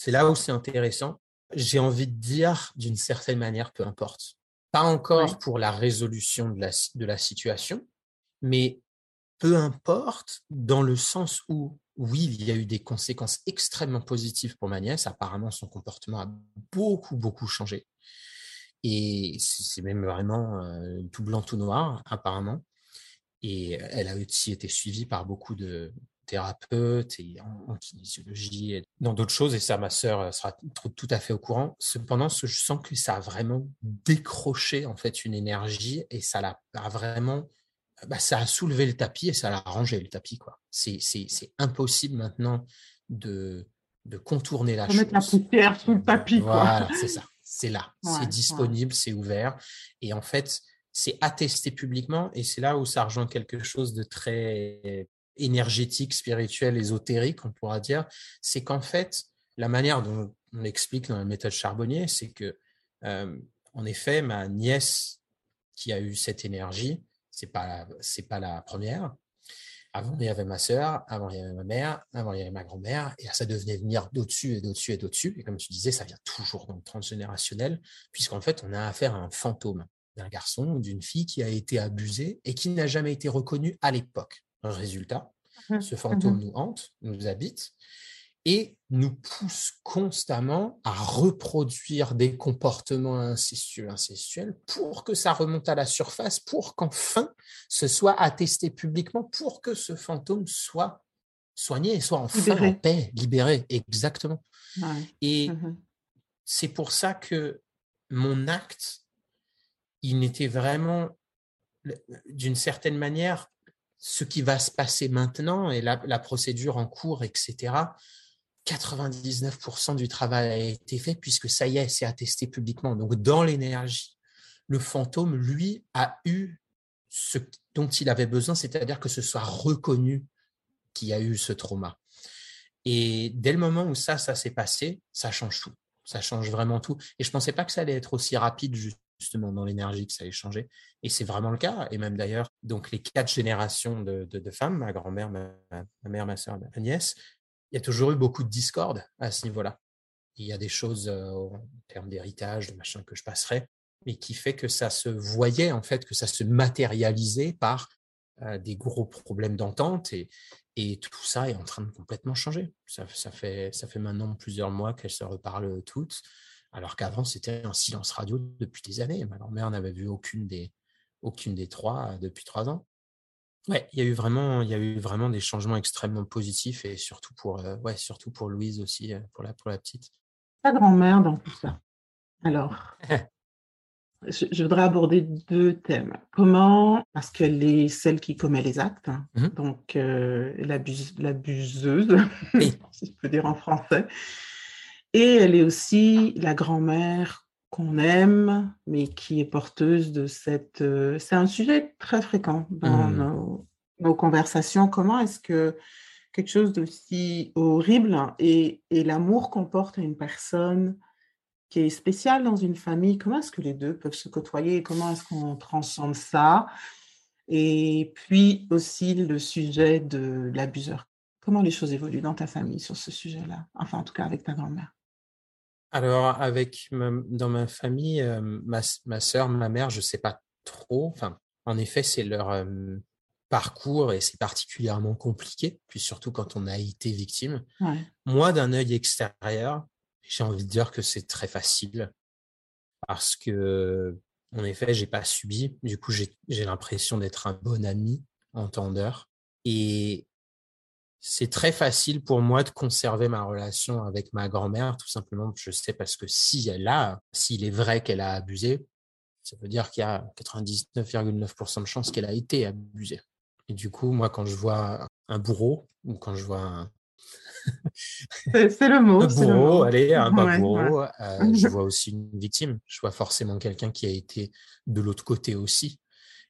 c'est là où c'est intéressant. J'ai envie de dire, d'une certaine manière, peu importe. Pas encore pour la résolution de la, de la situation, mais peu importe dans le sens où, oui, il y a eu des conséquences extrêmement positives pour ma nièce. Apparemment, son comportement a beaucoup, beaucoup changé. Et c'est même vraiment euh, tout blanc, tout noir, apparemment. Et elle a aussi été suivie par beaucoup de thérapeutes et en, kinésiologie et dans d'autres choses. Et ça, ma sœur sera tout à fait au courant. Cependant, je sens que ça a vraiment décroché en fait une énergie et ça l'a vraiment, bah, ça a soulevé le tapis et ça l'a rangé le tapis quoi. C'est impossible maintenant de de contourner la chose. Mettre la poussière sous le tapis. Voilà, c'est ça c'est là, (laughs) c'est disponible, c'est ouvert. Et en fait, c'est attesté publiquement et c'est là où ça rejoint quelque chose de très énergétique, spirituel, ésotérique, on pourra dire. C'est qu'en fait, la manière dont on explique dans la méthode charbonnier, c'est que, euh, en effet, ma nièce qui a eu cette énergie, c'est pas pas la première, avant, il y avait ma sœur, avant, il y avait ma mère, avant, il y avait ma grand-mère, et ça devenait venir d'au-dessus et d'au-dessus et d'au-dessus. Et comme tu disais, ça vient toujours dans le transgénérationnel, puisqu'en fait, on a affaire à un fantôme d'un garçon ou d'une fille qui a été abusé et qui n'a jamais été reconnu à l'époque. Résultat, mmh ce fantôme mmh nous hante, nous habite, et nous pousse constamment à reproduire des comportements incestueux, incestuels pour que ça remonte à la surface, pour qu'enfin ce soit attesté publiquement, pour que ce fantôme soit soigné et soit enfin en paix, libéré. Exactement. Et mmh c'est pour ça que mon acte, il n'était vraiment, d'une certaine manière, ce qui va se passer maintenant et la procédure en cours, etc 99% du travail a été fait puisque ça y est, c'est attesté publiquement. Donc, dans l'énergie, le fantôme, lui, a eu ce dont il avait besoin, c'est-à-dire que ce soit reconnu qu'il y a eu ce trauma. Et dès le moment où ça, ça s'est passé, ça change tout. Ça change vraiment tout. Et je ne pensais pas que ça allait être aussi rapide, justement, dans l'énergie, que ça allait changer. Et c'est vraiment le cas. Et même d'ailleurs, donc les quatre générations de, femmes, ma grand-mère, ma, mère, ma soeur, ma nièce, il y a toujours eu beaucoup de discorde à ce niveau-là. Il y a des choses euh, en termes d'héritage, de machin que je passerai, mais qui fait que ça se voyait, en fait, que ça se matérialisait par euh, des gros problèmes d'entente et, et tout ça est en train de complètement changer. Ça, ça, fait, ça fait maintenant plusieurs mois qu'elles se reparlent toutes, alors qu'avant, c'était un silence radio depuis des années. Ma grand-mère n'avait vu aucune des, aucune des trois euh, depuis trois ans. Ouais, il y a eu vraiment, il y a eu vraiment des changements extrêmement positifs et surtout pour, euh, ouais, surtout pour Louise aussi, pour la, pour la petite. Ta grand-mère dans tout ça. Alors, (laughs) je, voudrais aborder deux thèmes. Comment, parce qu'elle est celle qui commet les actes, hein, mmh donc euh, l'abuseuse, (laughs) si je peux dire en français, et elle est aussi la grand-mère qu'on aime, mais qui est porteuse de cette... Euh, c'est un sujet très fréquent dans mmh. nos, nos, conversations. Comment est-ce que quelque chose d'aussi horrible et, et l'amour qu'on porte à une personne qui est spécial dans une famille. Comment est-ce que les deux peuvent se côtoyer comment est-ce qu'on transcende ça? Et puis aussi le sujet de l'abuseur. Comment les choses évoluent dans ta famille sur ce sujet-là? Enfin, en tout cas, avec ta grand-mère. Alors, avec dans ma famille, euh, ma, ma soeur, ma mère, je ne sais pas trop. Enfin, en effet, c'est leur euh, parcours et c'est particulièrement compliqué, puis surtout quand on a été victime. Moi, d'un œil extérieur, j'ai envie de dire que c'est très facile parce que, en effet, j'ai pas subi. Du coup, j'ai l'impression d'être un bon ami, entendeur. Et c'est très facile pour moi de conserver ma relation avec ma grand-mère, tout simplement, je sais parce que si elle a, s'il est vrai qu'elle a abusé, ça veut dire qu'il y a 99,9% de chances qu'elle a été abusée. Et du coup, moi, quand je vois un bourreau ou quand je vois un, (laughs) c'est le mot. Un bourreau, allez, un bourreau. Euh, je vois aussi une victime. Je vois forcément quelqu'un qui a été de l'autre côté aussi.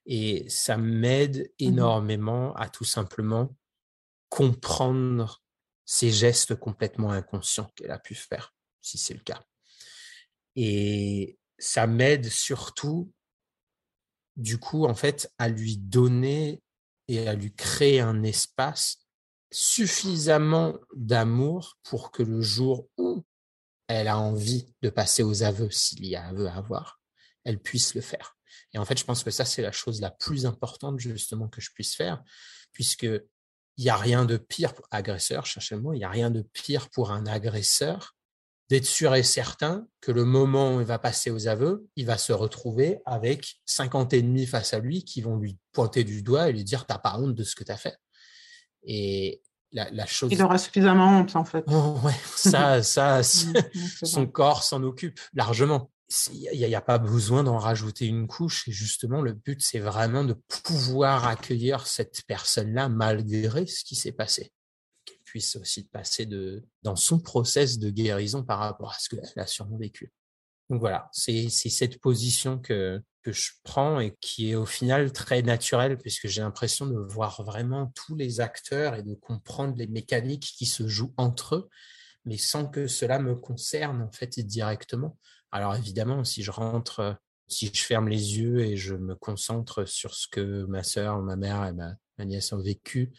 Et ça m'aide mmh énormément à tout simplement comprendre ces gestes complètement inconscients qu'elle a pu faire, si c'est le cas. Et ça m'aide surtout, du coup, en fait, à lui donner et à lui créer un espace suffisamment d'amour pour que le jour où elle a envie de passer aux aveux, s'il y a aveu à avoir, elle puisse le faire. Et en fait, je pense que ça, c'est la chose la plus importante justement que je puisse faire, puisque il n'y a rien de pire pour agresseur, cherchez le mot, il n'y a rien de pire pour un agresseur d'être sûr et certain que le moment où il va passer aux aveux, il va se retrouver avec 50 ennemis face à lui qui vont lui pointer du doigt et lui dire t'as pas honte de ce que tu as fait. Et la, chose. Il aura suffisamment honte, en fait. Oh, ouais, ça, ça, (laughs) son corps s'en occupe largement. Il n'y a, pas besoin d'en rajouter une couche. Et justement, le but, c'est vraiment de pouvoir accueillir cette personne-là malgré ce qui s'est passé. Qu'elle puisse aussi passer de, dans son process de guérison par rapport à ce qu'elle a sûrement vécu. Donc voilà, c'est cette position que, que je prends et qui est au final très naturel puisque j'ai l'impression de voir vraiment tous les acteurs et de comprendre les mécaniques qui se jouent entre eux, mais sans que cela me concerne en fait directement. Alors évidemment, si je rentre, si je ferme les yeux et je me concentre sur ce que ma sœur, ma mère et ma, nièce ont vécu,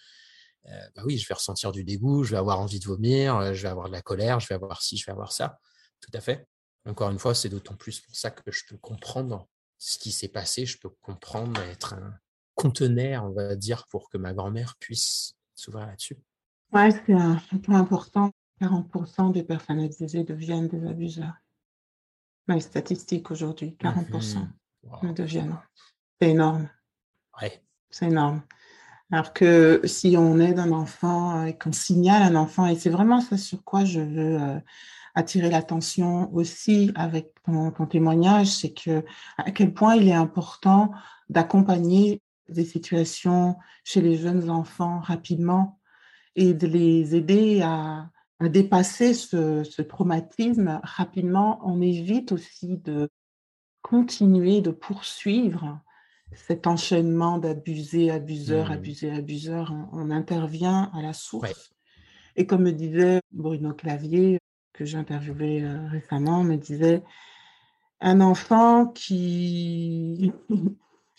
euh, bah oui, je vais ressentir du dégoût, je vais avoir envie de vomir, euh, je vais avoir de la colère, je vais avoir ci, je vais avoir ça. Tout à fait. Encore une fois, c'est d'autant plus pour ça que je peux comprendre ce qui s'est passé, je peux comprendre, être un conteneur, on va dire, pour que ma grand-mère puisse s'ouvrir là-dessus. Oui, c'est un, point important. 40% des personnes abusées deviennent des abuseurs. Les statistiques aujourd'hui, 40% mmh deviennent. C'est énorme. Ouais. C'est énorme. Alors que si on aide un enfant et qu'on signale un enfant, et c'est vraiment ça sur quoi je veux euh, attirer l'attention aussi avec ton, témoignage, c'est que à quel point il est important d'accompagner des situations chez les jeunes enfants rapidement et de les aider à, dépasser ce, ce, traumatisme rapidement, on évite aussi de continuer, de poursuivre cet enchaînement d'abusés, abuseurs, mmh. abusés, abuseurs. On, intervient à la source. Et comme me disait Bruno Clavier, que j'ai interviewé euh, récemment, me disait un enfant qui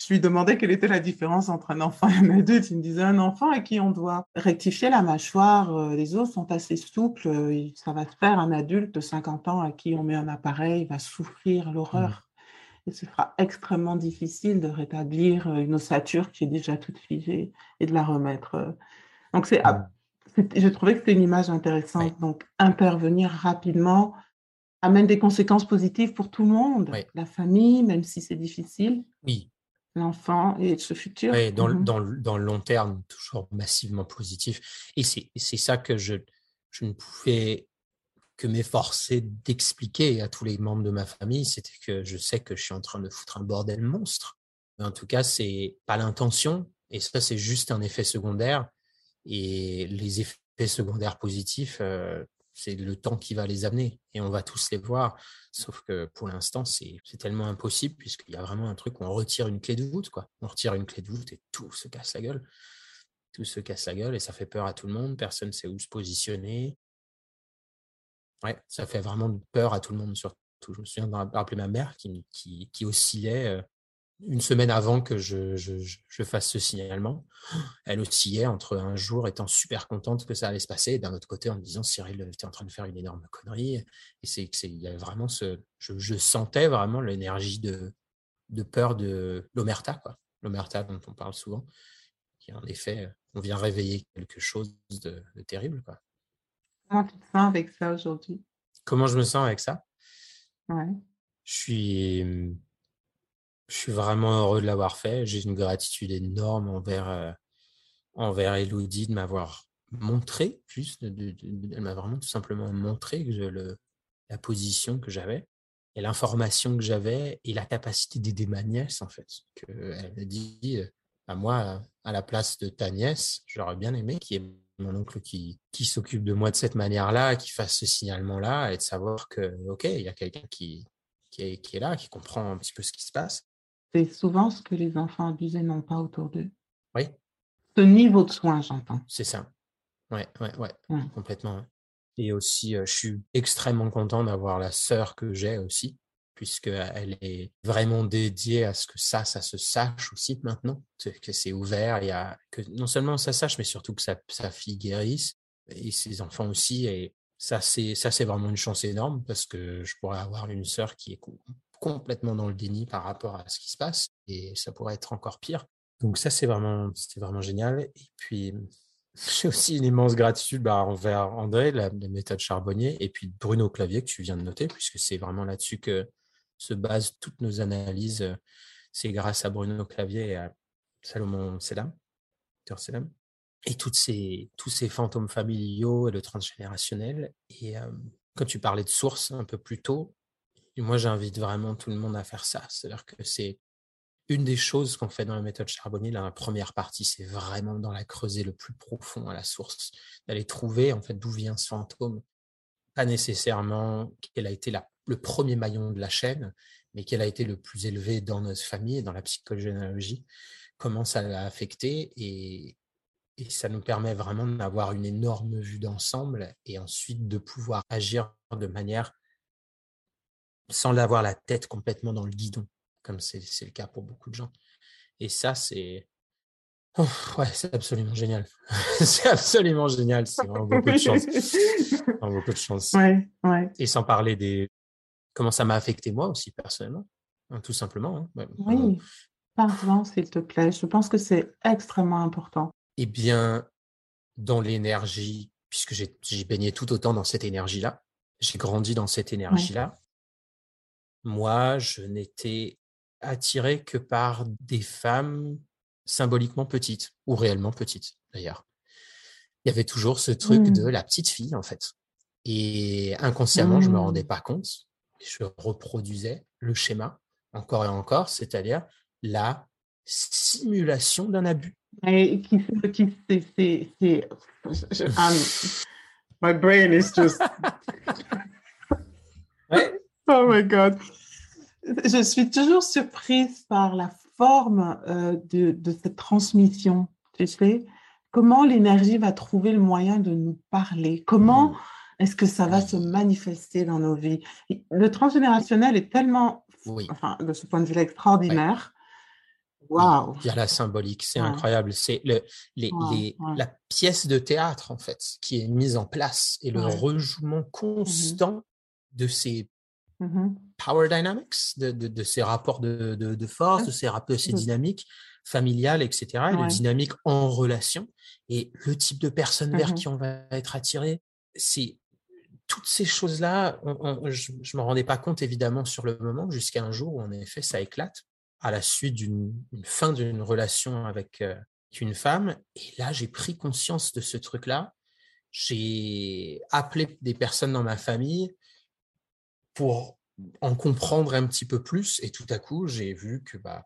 Je lui demandais quelle était la différence entre un enfant et un adulte. Il me disait un enfant à qui on doit rectifier la mâchoire, euh, les os sont assez souples, euh, ça va se faire. Un adulte de 50 ans à qui on met un appareil va souffrir l'horreur. Mmh. Et ce sera extrêmement difficile de rétablir euh, une ossature qui est déjà toute figée et de la remettre. Donc, c'est, mmh. je trouvais que c'était une image intéressante. Donc, intervenir rapidement amène des conséquences positives pour tout le monde, la famille, même si c'est difficile. Oui, l'enfant et ce futur. dans, mmh dans, dans, le long terme, toujours massivement positif. Et c'est ça que je, je ne pouvais que m'efforcer d'expliquer à tous les membres de ma famille, c'était que je sais que je suis en train de foutre un bordel monstre. Mais en tout cas, c'est pas l'intention, et ça, c'est juste un effet secondaire. Et les effets secondaires positifs, euh, c'est le temps qui va les amener et on va tous les voir. Sauf que pour l'instant, c'est tellement impossible puisqu'il y a vraiment un truc où on retire une clé de voûte. Quoi. On retire une clé de voûte et tout se casse la gueule. Tout se casse la gueule et ça fait peur à tout le monde. Personne ne sait où se positionner. Ouais, ça fait vraiment peur à tout le monde surtout. Je me souviens de rappeler ma mère qui, qui, qui oscillait euh, une semaine avant que je, je, je, fasse ce signalement, elle oscillait entre un jour étant super contente que ça allait se passer, et d'un autre côté en me disant Cyril, tu es en train de faire une énorme connerie. Et c'est il y avait vraiment ce, je, je sentais vraiment l'énergie de, de peur de l'omerta, quoi. L'omerta dont on parle souvent, qui en effet, on vient réveiller quelque chose de, de terrible, quoi. Comment tu te sens avec ça aujourd'hui? Comment je me sens avec ça? Ouais. Je suis je suis vraiment heureux de l'avoir fait. J'ai une gratitude énorme envers, euh, envers Elodie de m'avoir montré, juste, de, elle m'a vraiment tout simplement montré la position que j'avais et l'information que j'avais et la capacité d'aider ma nièce, en fait. Que, elle me dit, euh, à moi, à la place de ta nièce, j'aurais bien aimé qu'il y ait mon oncle qui, qui s'occupe de moi de cette manière-là, qui fasse ce signalement-là et de savoir que, OK, il y a quelqu'un qui, qui est là, qui comprend un petit peu ce qui se passe c'est souvent ce que les enfants abusés n'ont pas autour d'eux. Oui. Ce niveau de soin, j'entends. C'est ça. Ouais, ouais, ouais, complètement. Et aussi, euh, je suis extrêmement content d'avoir la sœur que j'ai aussi, puisqu'elle est vraiment dédiée à ce que ça, ça se sache aussi maintenant, que c'est ouvert, il y a que non seulement ça sache, mais surtout que sa, sa fille guérisse et ses enfants aussi. Et ça, c'est ça, c'est vraiment une chance énorme parce que je pourrais avoir une sœur qui est complètement dans le déni par rapport à ce qui se passe et ça pourrait être encore pire. Donc ça, c'est vraiment, vraiment génial. Et puis, (laughs) j'ai aussi une immense gratitude bah, envers André, la, méthode Charbonnier, et puis Bruno Clavier que tu viens de noter, puisque c'est vraiment là-dessus que se basent toutes nos analyses. C'est grâce à Bruno Clavier et à Salomon Selam, Selam, et toutes ces, tous ces fantômes familiaux et le transgénérationnel. Et euh, quand tu parlais de source un peu plus tôt, moi, j'invite vraiment tout le monde à faire ça. C'est-à-dire que c'est une des choses qu'on fait dans la méthode Charbonnier. La première partie, c'est vraiment dans la creuser le plus profond à la source, d'aller trouver en fait d'où vient ce fantôme. Pas nécessairement quel a été la, le premier maillon de la chaîne, mais quel a été le plus élevé dans notre famille, dans la psychogénéalogie, comment ça l'a affecté et, et ça nous permet vraiment d'avoir une énorme vue d'ensemble et ensuite de pouvoir agir de manière sans l'avoir la tête complètement dans le guidon, comme c'est le cas pour beaucoup de gens. Et ça, c'est oh, ouais, c'est absolument génial. (laughs) c'est absolument génial. C'est vraiment beaucoup de chance. Vraiment beaucoup de chance. Ouais, ouais. Et sans parler des comment ça m'a affecté moi aussi personnellement, hein, tout simplement. Hein. oui, parle s'il te plaît. Je pense que c'est extrêmement important. Eh bien, dans l'énergie, puisque j'ai baigné tout autant dans cette énergie-là, j'ai grandi dans cette énergie-là moi, je n'étais attiré que par des femmes symboliquement petites, ou réellement petites d'ailleurs. Il y avait toujours ce truc de mmh. la petite fille, en fait. Et inconsciemment, je ne me rendais mmh. pas compte. Je reproduisais le schéma encore et encore, c'est-à-dire la simulation d'un abus. Et qui, qui c'est, My brain is just. Oh my God. Je suis toujours surprise par la forme euh, de, de, cette transmission. Tu sais, comment l'énergie va trouver le moyen de nous parler? Comment mm. est-ce que ça va se manifester dans nos vies? Le transgénérationnel est tellement, enfin, de ce point de vue-là, extraordinaire. Wow. Il y a la symbolique, c'est incroyable. C'est le, les, les, la pièce de théâtre, en fait, qui est mise en place et le rejouement mmh constant de ces mmh power dynamics, de, de, de, ces rapports de, de force, de ces, de ces dynamiques familiales, etc., et de dynamiques en relation, et le type de personne vers mmh qui on va être attiré. C'est toutes ces choses-là, je ne me rendais pas compte évidemment sur le moment, jusqu'à un jour où en effet ça éclate à la suite d'une fin d'une relation avec euh, une femme. Et là, j'ai pris conscience de ce truc-là. J'ai appelé des personnes dans ma famille pour en comprendre un petit peu plus. Et tout à coup, j'ai vu que bah,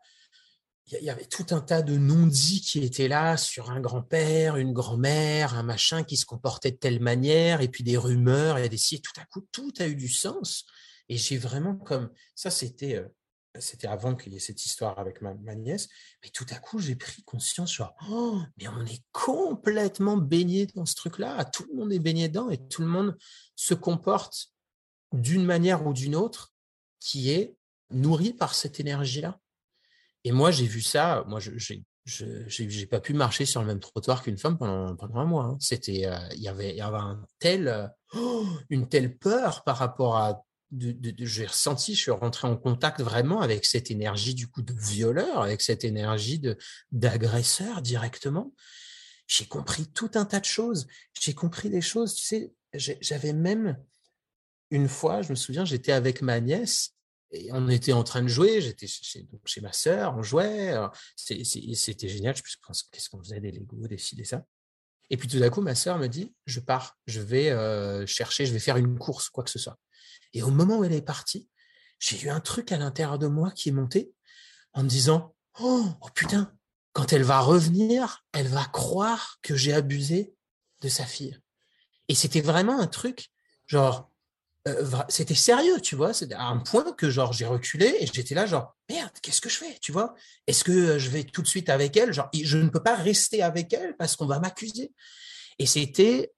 il y avait tout un tas de non-dits qui étaient là sur un grand-père, une grand-mère, un machin qui se comportait de telle manière, et puis des rumeurs, et des si, tout à coup, tout a eu du sens. Et j'ai vraiment comme ça, c'était euh, c'était avant qu'il y ait cette histoire avec ma, nièce, mais tout à coup, j'ai pris conscience, genre, oh, mais on est complètement baigné dans ce truc-là, tout le monde est baigné dedans et tout le monde se comporte d'une manière ou d'une autre qui est nourri par cette énergie-là. Et moi, j'ai vu ça, moi, je j'ai pas pu marcher sur le même trottoir qu'une femme pendant, pendant un mois. Hein. C'était, euh, il y avait, y avait euh, (gasps) une telle peur par rapport à j'ai ressenti, je suis rentré en contact vraiment avec cette énergie du coup de violeur, avec cette énergie de d'agresseur directement. J'ai compris tout un tas de choses. J'ai compris des choses, tu sais, j'avais même une fois, je me souviens, j'étais avec ma nièce et on était en train de jouer. J'étais chez, ma sœur, on jouait. C'était génial. Je pense qu'est-ce qu'on faisait des Lego, des ça. Et puis tout d'un coup, ma sœur me dit, je pars, je vais euh, chercher, je vais faire une course, quoi que ce soit. Et au moment où elle est partie, j'ai eu un truc à l'intérieur de moi qui est monté en me disant oh, oh, putain, quand elle va revenir, elle va croire que j'ai abusé de sa fille. Et c'était vraiment un truc, genre, euh, c'était sérieux, tu vois, c'est à un point que genre j'ai reculé et j'étais là genre merde, qu'est-ce que je fais, tu vois? Est-ce que euh, je vais tout de suite avec elle? Genre, je ne peux pas rester avec elle parce qu'on va m'accuser. Et c'était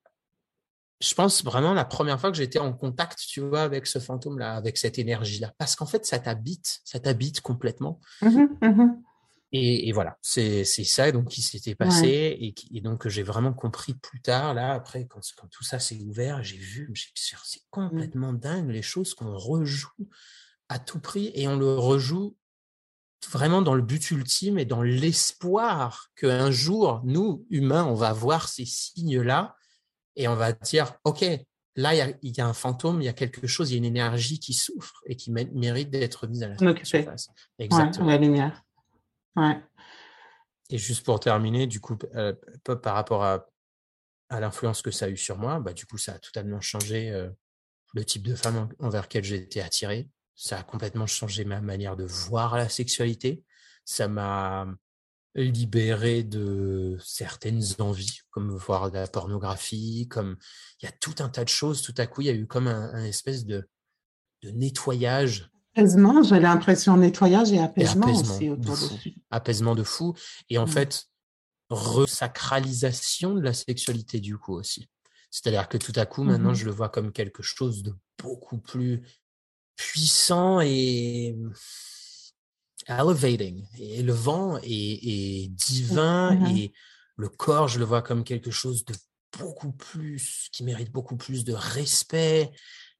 je pense vraiment la première fois que j'étais en contact, tu vois, avec ce fantôme-là, avec cette énergie-là. Parce qu'en fait, ça t'habite, ça t'habite complètement. Mmh mmh et, et, voilà, c'est ça donc qui s'était passé et, et, donc j'ai vraiment compris plus tard, là, après, quand, quand tout ça s'est ouvert, j'ai vu, c'est mmh. complètement dingue les choses qu'on rejoue à tout prix et on le rejoue vraiment dans le but ultime et dans l'espoir qu'un jour, nous, humains, on va voir ces signes-là et on va dire, OK, là, il y, a, un fantôme, il y a quelque chose, il y a une énergie qui souffre et qui mérite d'être mise à la surface. Exactement. la lumière. Et juste pour terminer, du coup, euh, par rapport à, l'influence que ça a eu sur moi, bah, du coup, ça a totalement changé euh, le type de femme envers laquelle été attiré. Ça a complètement changé ma manière de voir la sexualité. Ça m'a libéré de certaines envies, comme voir de la pornographie, comme il y a tout un tas de choses. Tout à coup, il y a eu comme un, espèce de nettoyage. Apaisement, j'ai l'impression nettoyage et apaisement, aussi autour de, Apaisement de fou. Et en mmh. fait, resacralisation de la sexualité du coup aussi. C'est-à-dire que tout à coup, maintenant, mmh je le vois comme quelque chose de beaucoup plus puissant et elevating, élevant et, et divin. Mmh et le corps, je le vois comme quelque chose de beaucoup plus, qui mérite beaucoup plus de respect.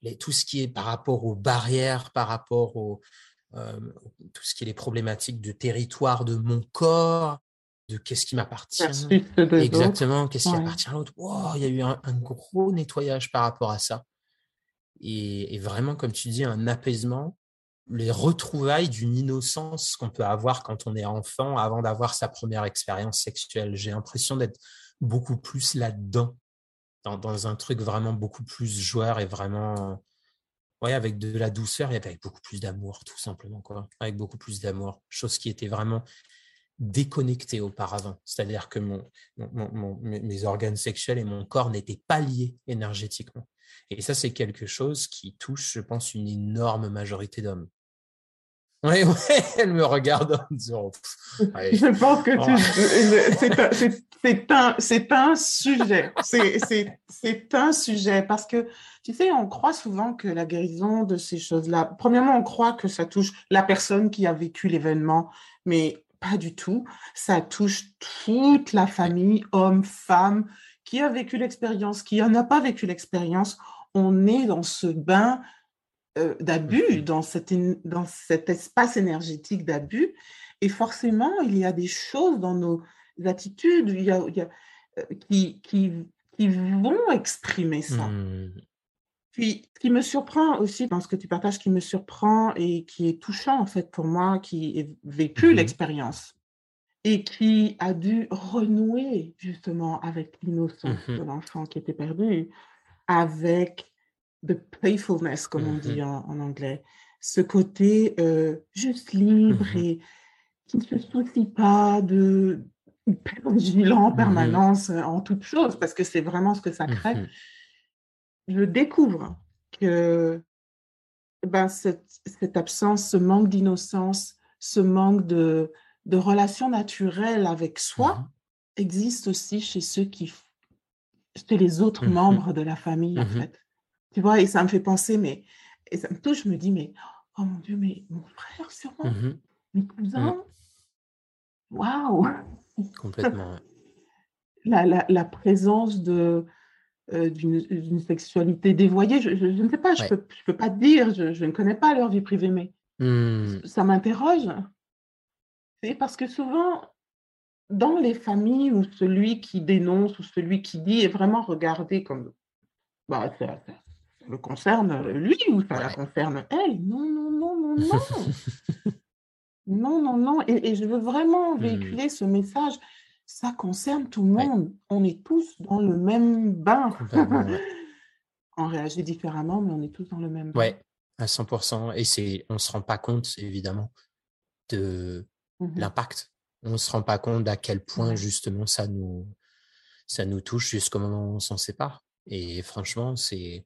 Les, tout ce qui est par rapport aux barrières, par rapport au, euh, tout ce qui est les problématiques de territoire de mon corps, de qu'est-ce qui m'appartient. Exactement, qu'est-ce qui appartient à l'autre. il y a eu un, gros nettoyage par rapport à ça. Et, et, vraiment, comme tu dis, un apaisement les retrouvailles d'une innocence qu'on peut avoir quand on est enfant avant d'avoir sa première expérience sexuelle. J'ai l'impression d'être beaucoup plus là-dedans, dans, un truc vraiment beaucoup plus joueur et vraiment, ouais, avec de la douceur et avec beaucoup plus d'amour, tout simplement, quoi. Avec beaucoup plus d'amour. Chose qui était vraiment déconnecté auparavant. C'est-à-dire que mon, mes organes sexuels et mon corps n'étaient pas liés énergétiquement. Et ça, c'est quelque chose qui touche, je pense, une énorme majorité d'hommes. Oui, (laughs) oui, elle me regarde en disant. Je pense que (laughs) c'est un, c'est un sujet. C'est un sujet parce que, tu sais, on croit souvent que la guérison de ces choses-là, premièrement, on croit que ça touche la personne qui a vécu l'événement, mais pas du tout. Ça touche toute la famille, homme, femme, qui a vécu l'expérience, qui n'en a pas vécu l'expérience. On est dans ce bain euh, d'abus, dans, dans cet espace énergétique d'abus. Et forcément, il y a des choses dans nos attitudes il y a, euh, qui, qui, qui, vont exprimer ça. Hmm. Puis, ce qui me surprend aussi dans ce que tu partages, qui me surprend et qui est touchant en fait pour moi, qui a vécu mhm. l'expérience et qui a dû renouer justement avec l'innocence mhm. de l'enfant qui était perdu, avec the playfulness, comme on dit mmh en, anglais. Ce côté euh, juste libre mmh et qui ne se soucie pas de vigilant en mmh permanence euh, en toute chose, parce que c'est vraiment ce que ça crée. Je découvre que ben, cette, cette absence, ce manque d'innocence, ce manque de, de relation naturelle avec soi existe aussi chez ceux qui, chez les autres membres de la famille, en fait. Tu vois, et ça me fait penser, mais, et ça me touche, je me dis, mais, oh mon Dieu, mais mon frère, sûrement, mmh mes cousins, mmh. waouh! Complètement. (laughs) La, la, la, présence de, euh, d'une sexualité dévoyée, je, je, ne sais pas, je ne peux, je peux, pas te dire, je, je, ne connais pas leur vie privée, mais mmh. ça m'interroge. C'est parce que souvent, dans les familles où celui qui dénonce ou celui qui dit est vraiment regardé comme bah, ça, le concerne lui ou ça la concerne elle? Non, non, non, non, non. (laughs) non, non, non. Et, je veux vraiment mmh. véhiculer ce message. Ça concerne tout le monde. On est tous dans le même bain. (laughs) on réagit différemment, mais on est tous dans le même bain. Ouais, à 100%. Et c'est, on ne se rend pas compte, évidemment, de mmh l'impact. On ne se rend pas compte à quel point, justement, ça nous, ça nous touche jusqu'au moment où on s'en sépare. Et franchement, c'est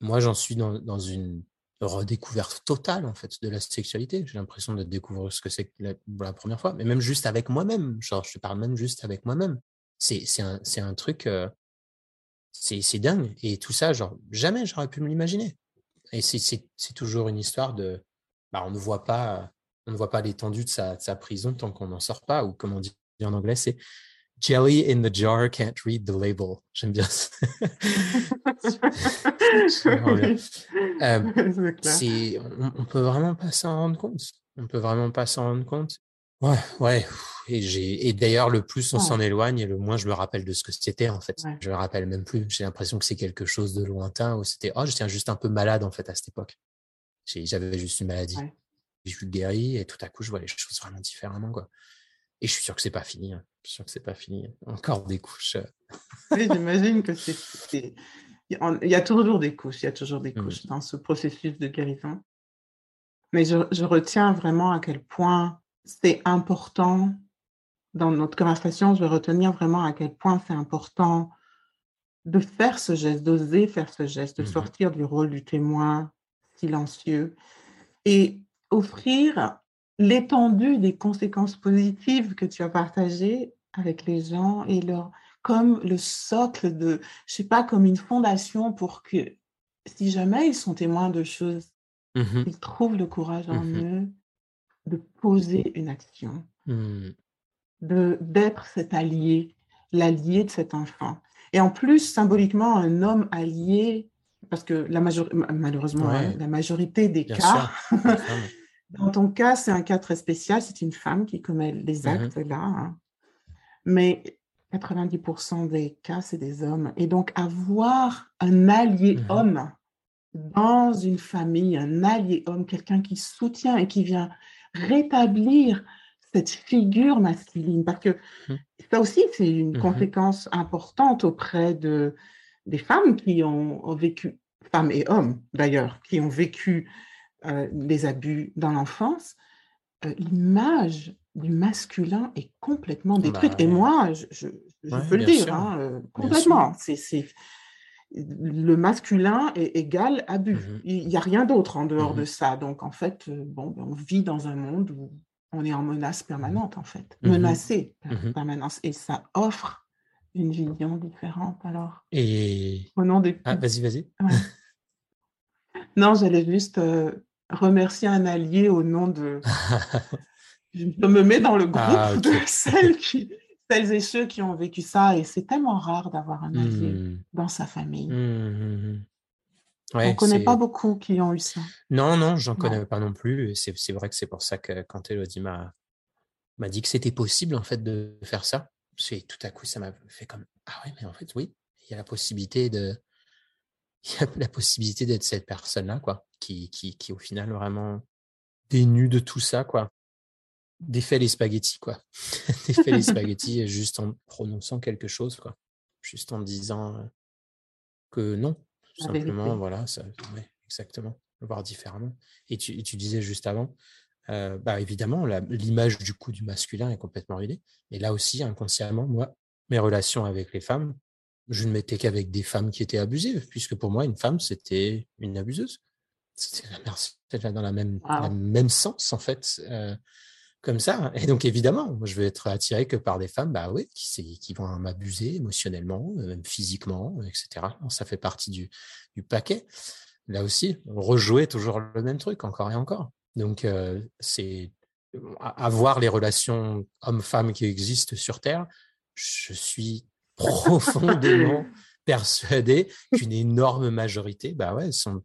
moi, j'en suis dans, une redécouverte totale en fait de la sexualité. J'ai l'impression de découvrir ce que c'est la, la première fois, mais même juste avec moi-même. Genre, je parle même juste avec moi-même. C'est un, un truc, euh, c'est dingue. Et tout ça, genre, jamais j'aurais pu me l'imaginer. Et c'est toujours une histoire de, bah, on ne voit pas, on ne voit pas l'étendue de sa, de sa prison tant qu'on n'en sort pas, ou comme on dit en anglais, c'est Jelly in the jar can't read the label. J'aime bien ça. euh, (laughs) on, on, peut vraiment pas s'en rendre compte. On peut vraiment pas s'en rendre compte. Ouais, ouais. Et j'ai, et d'ailleurs, le plus on s'en éloigne, et le moins je me rappelle de ce que c'était, en fait. Je me rappelle même plus. J'ai l'impression que c'est quelque chose de lointain, où c'était, oh, tiens juste un peu malade, en fait, à cette époque. J'avais juste une maladie. Je suis guéri, et tout à coup, je vois les choses vraiment différemment, quoi. Et je suis sûr que c'est pas fini. Hein. Je suis sûr que c'est pas fini. Encore des couches. oui, j'imagine que c'est. Il y a toujours des couches, il y a toujours des mmh. couches dans ce processus de guérison. Mais je, je retiens vraiment à quel point c'est important dans notre conversation, je vais retenir vraiment à quel point c'est important de faire ce geste, d'oser faire ce geste, de mmh sortir du rôle du témoin silencieux et offrir l'étendue des conséquences positives que tu as partagées avec les gens et leur comme le socle de, je sais pas, comme une fondation pour que si jamais ils sont témoins de choses, mmh ils trouvent le courage en mmh eux de poser une action, mmh. de d'être cet allié, l'allié de cet enfant. Et en plus, symboliquement, un homme allié, parce que la malheureusement, la majorité des cas, (laughs) Dans ton cas, c'est un cas très spécial. C'est une femme qui commet les mmh actes là. Hein. Mais 90% des cas, c'est des hommes. Et donc, avoir un allié mmh homme dans une famille, un allié homme, quelqu'un qui soutient et qui vient rétablir cette figure masculine, parce que mmh. ça aussi, c'est une conséquence importante auprès de, des femmes qui ont vécu, femmes et hommes d'ailleurs, qui ont vécu euh, les abus dans l'enfance, euh, l'image du masculin est complètement détruite. Bah Et moi, je, je- je Ouais, peux le dire, hein, euh, complètement. C'est, c'est- le masculin est égal abus. Mhm. Il n'y a rien d'autre en dehors Mhm. de ça. Donc, en fait, euh, bon, ben, on vit dans un monde où on est en menace permanente, en fait. Menacé en permanence. Et ça offre une vision différente. Alors, Et. au nom des... Ah, vas-y, vas-y. Ouais. Non, j'allais juste euh, remercier un allié au nom de... (laughs) Je me mets dans le groupe Ah, ok. de celles, qui, celles et ceux qui ont vécu ça. Et c'est tellement rare d'avoir un allié Hmm. dans sa famille. On ne connaît pas beaucoup qui ont eu ça. Non, non, j'en connais pas non plus. C'est vrai que c'est pour ça que quand Elodie m'a dit que c'était possible en fait de faire ça, tout à coup ça m'a fait comme ah ouais, mais en fait oui, il y a la possibilité de (laughs) il y a la possibilité d'être cette personne-là quoi, qui qui qui au final vraiment dénue de tout ça quoi. Défait les spaghettis quoi. (laughs) Défait les spaghettis juste en prononçant quelque chose quoi. Juste en disant que non, tout simplement voilà, ça ouais, exactement, voir différemment. Et tu, et tu disais juste avant, euh, bah évidemment, l'image du coup du masculin est complètement ruinée. Et là aussi, inconsciemment, moi, mes relations avec les femmes, je ne m'étais qu'avec des femmes qui étaient abusives, puisque pour moi, une femme, c'était une abuseuse. Mer- c'était dans la même, Wow. la même sens, en fait, euh, comme ça. Et donc, évidemment, je vais être attiré que par des femmes, bah oui, qui, qui vont m'abuser émotionnellement, euh, même physiquement, etc. Ça fait partie du, du paquet. Là aussi, on rejouait toujours le même truc, encore et encore. Donc, euh, c'est avoir les relations hommes-femmes qui existent sur Terre, je suis (laughs) profondément persuadé qu'une énorme majorité, bah ouais, sont,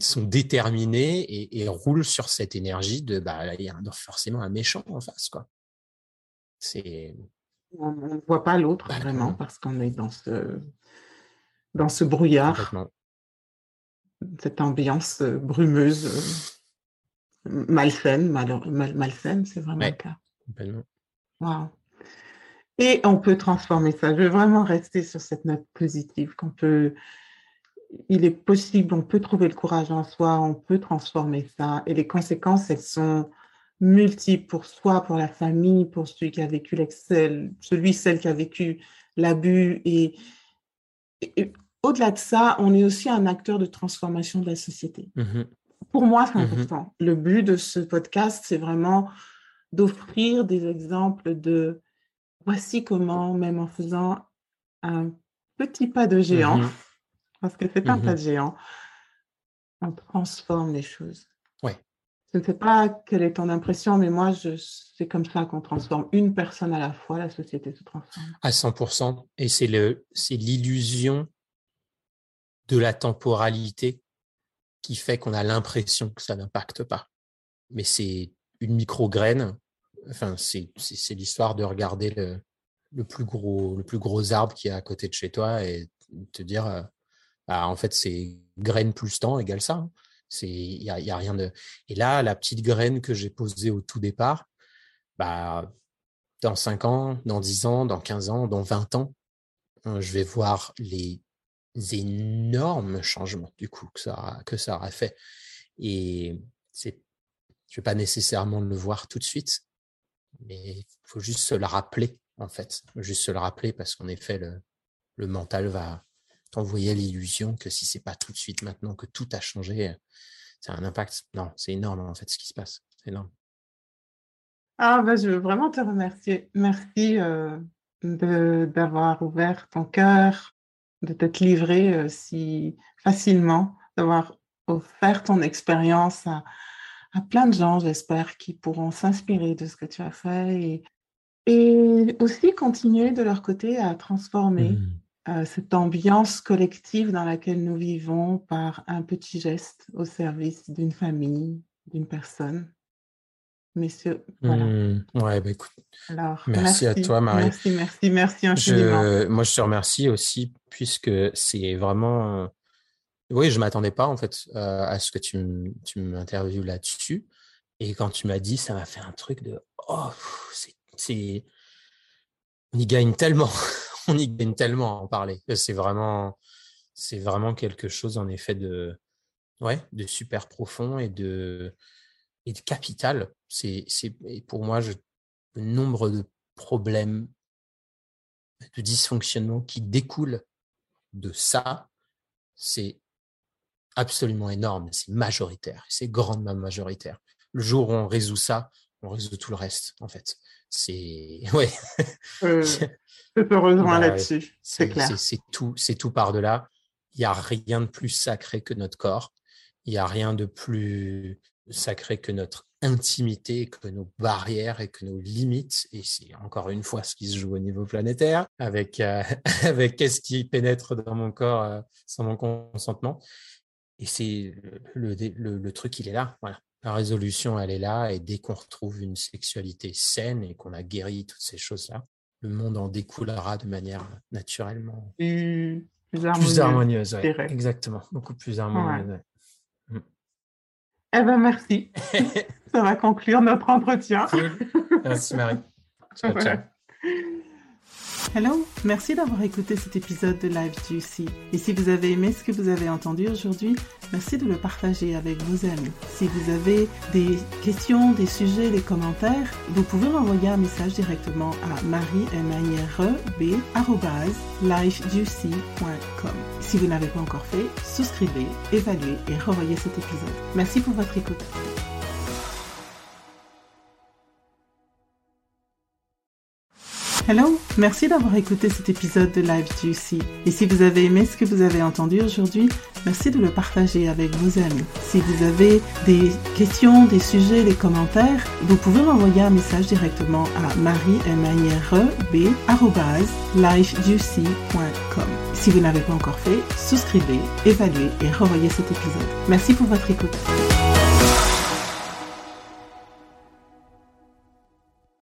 sont déterminés et, et roulent sur cette énergie de, bah, il y a forcément un méchant en face, quoi. C'est, On ne voit pas l'autre Bah, vraiment non. parce qu'on est dans ce, dans ce brouillard, cette ambiance euh, brumeuse, euh, malsaine, mal- mal- malsaine, c'est vraiment Ouais. le cas. Wow. Et on peut transformer ça. Je veux vraiment rester sur cette note positive qu'on peut, il est possible, on peut trouver le courage en soi, on peut transformer ça. Et les conséquences, elles sont multiples pour soi, pour la famille, pour celui qui a vécu l'excel, celui, celle qui a vécu l'abus. Et, et- et au-delà de ça, on est aussi un acteur de transformation de la société Mhm. pour moi, c'est Mhm. important. Le but de ce podcast, c'est vraiment d'offrir des exemples de voici comment, même en faisant un petit pas de géant, Mhm. Parce que c'est un Mhm. pas de géant, on transforme les choses. Ouais. Je ne sais pas quelle est ton impression, mais moi, c'est comme ça qu'on transforme une personne à la fois, la société se transforme. À 100%. Et c'est l'illusion de la temporalité qui fait qu'on a l'impression que ça n'impacte pas. Mais c'est une micro-graine. Enfin, c'est, l'histoire de regarder le, le plus gros, le plus gros arbre qui est à côté de chez toi et te dire, euh, bah, en fait, c'est graine plus temps égale ça. hein. C'est, il y a, y a rien de, et là, la petite graine que j'ai posée au tout départ, bah, dans 5 ans, dans 10 ans, dans 15 ans, dans 20 ans, euh, je vais voir les énormes changements du coup que ça aura, que ça aura fait. Et c'est, je vais pas nécessairement le voir tout de suite, mais il faut juste se le rappeler en fait, juste se le rappeler parce qu'en effet le, le mental va t'envoyer l'illusion que si c'est pas tout de suite maintenant que tout a changé, ça a un impact. Non, c'est énorme en fait ce qui se passe, c'est énorme. Ah, ben, je veux vraiment te remercier. Merci euh, d'avoir ouvert ton cœur, de t'être livré euh, si facilement, d'avoir offert ton expérience à, à plein de gens, j'espère, qui pourront s'inspirer de ce que tu as fait et, et aussi continuer de leur côté à transformer Mhm. Euh, cette ambiance collective dans laquelle nous vivons par un petit geste au service d'une famille, d'une personne. Messieurs, voilà. Mhm. Ouais, bah écoute, Alors, Merci à toi, Marie. Merci, merci, merci infiniment. Je, moi, je te remercie aussi puisque c'est vraiment. euh, Oui, je m'attendais pas en fait euh, à ce que tu, tu m'interviewes là-dessus. Et quand tu m'as dit, ça m'a fait un truc de oh, c'est, on y gagne tellement, on y gagne tellement à en parler. C'est vraiment, c'est vraiment quelque chose en effet de, ouais, de super profond et de, et de capital C'est, c'est, pour moi, le nombre de problèmes, de dysfonctionnements qui découlent de ça, c'est absolument énorme, c'est majoritaire, c'est grandement majoritaire. Le jour où on résout ça, on résout tout le reste, en fait. C'est (laughs) ouais. Euh, je te rejoins bah, là-dessus, c'est clair. C'est tout, c'est tout par delà. Il n'y a rien de plus sacré que notre corps. Il n'y a rien de plus sacré que notre intimité, que nos barrières et que nos limites. Et c'est encore une fois ce qui se joue au niveau planétaire, avec, euh, (laughs) avec qu'est-ce qui pénètre dans mon corps euh, sans mon consentement. Et c'est le, le, le, truc, il est là. Voilà. La résolution, elle est là. Et dès qu'on retrouve une sexualité saine et qu'on a guéri toutes ces choses-là, le monde en découlera de manière naturellement plus, harmonieuse. exactement, beaucoup plus harmonieuse. Mm. Eh ben merci. (laughs) Ça va conclure notre entretien. Merci Marie. Ciao, (laughs) ciao. Hello, merci d'avoir écouté cet épisode de Live Juicy. Et si vous avez aimé ce que vous avez entendu aujourd'hui, merci de le partager avec vos amis. Si vous avez des questions, des sujets, des commentaires, vous pouvez m'envoyer un message directement à marie Si vous n'avez pas encore fait, souscrivez, évaluez et revoyez cet épisode. Merci pour votre écoute. Hello, merci d'avoir écouté cet épisode de Live Juicy. Et si vous avez aimé ce que vous avez entendu aujourd'hui, merci de le partager avec vos amis. Si vous avez des questions, des sujets, des commentaires, vous pouvez m'envoyer un message directement à marie Si vous n'avez pas encore fait, souscrivez, évaluez et revoyez cet épisode. Merci pour votre écoute.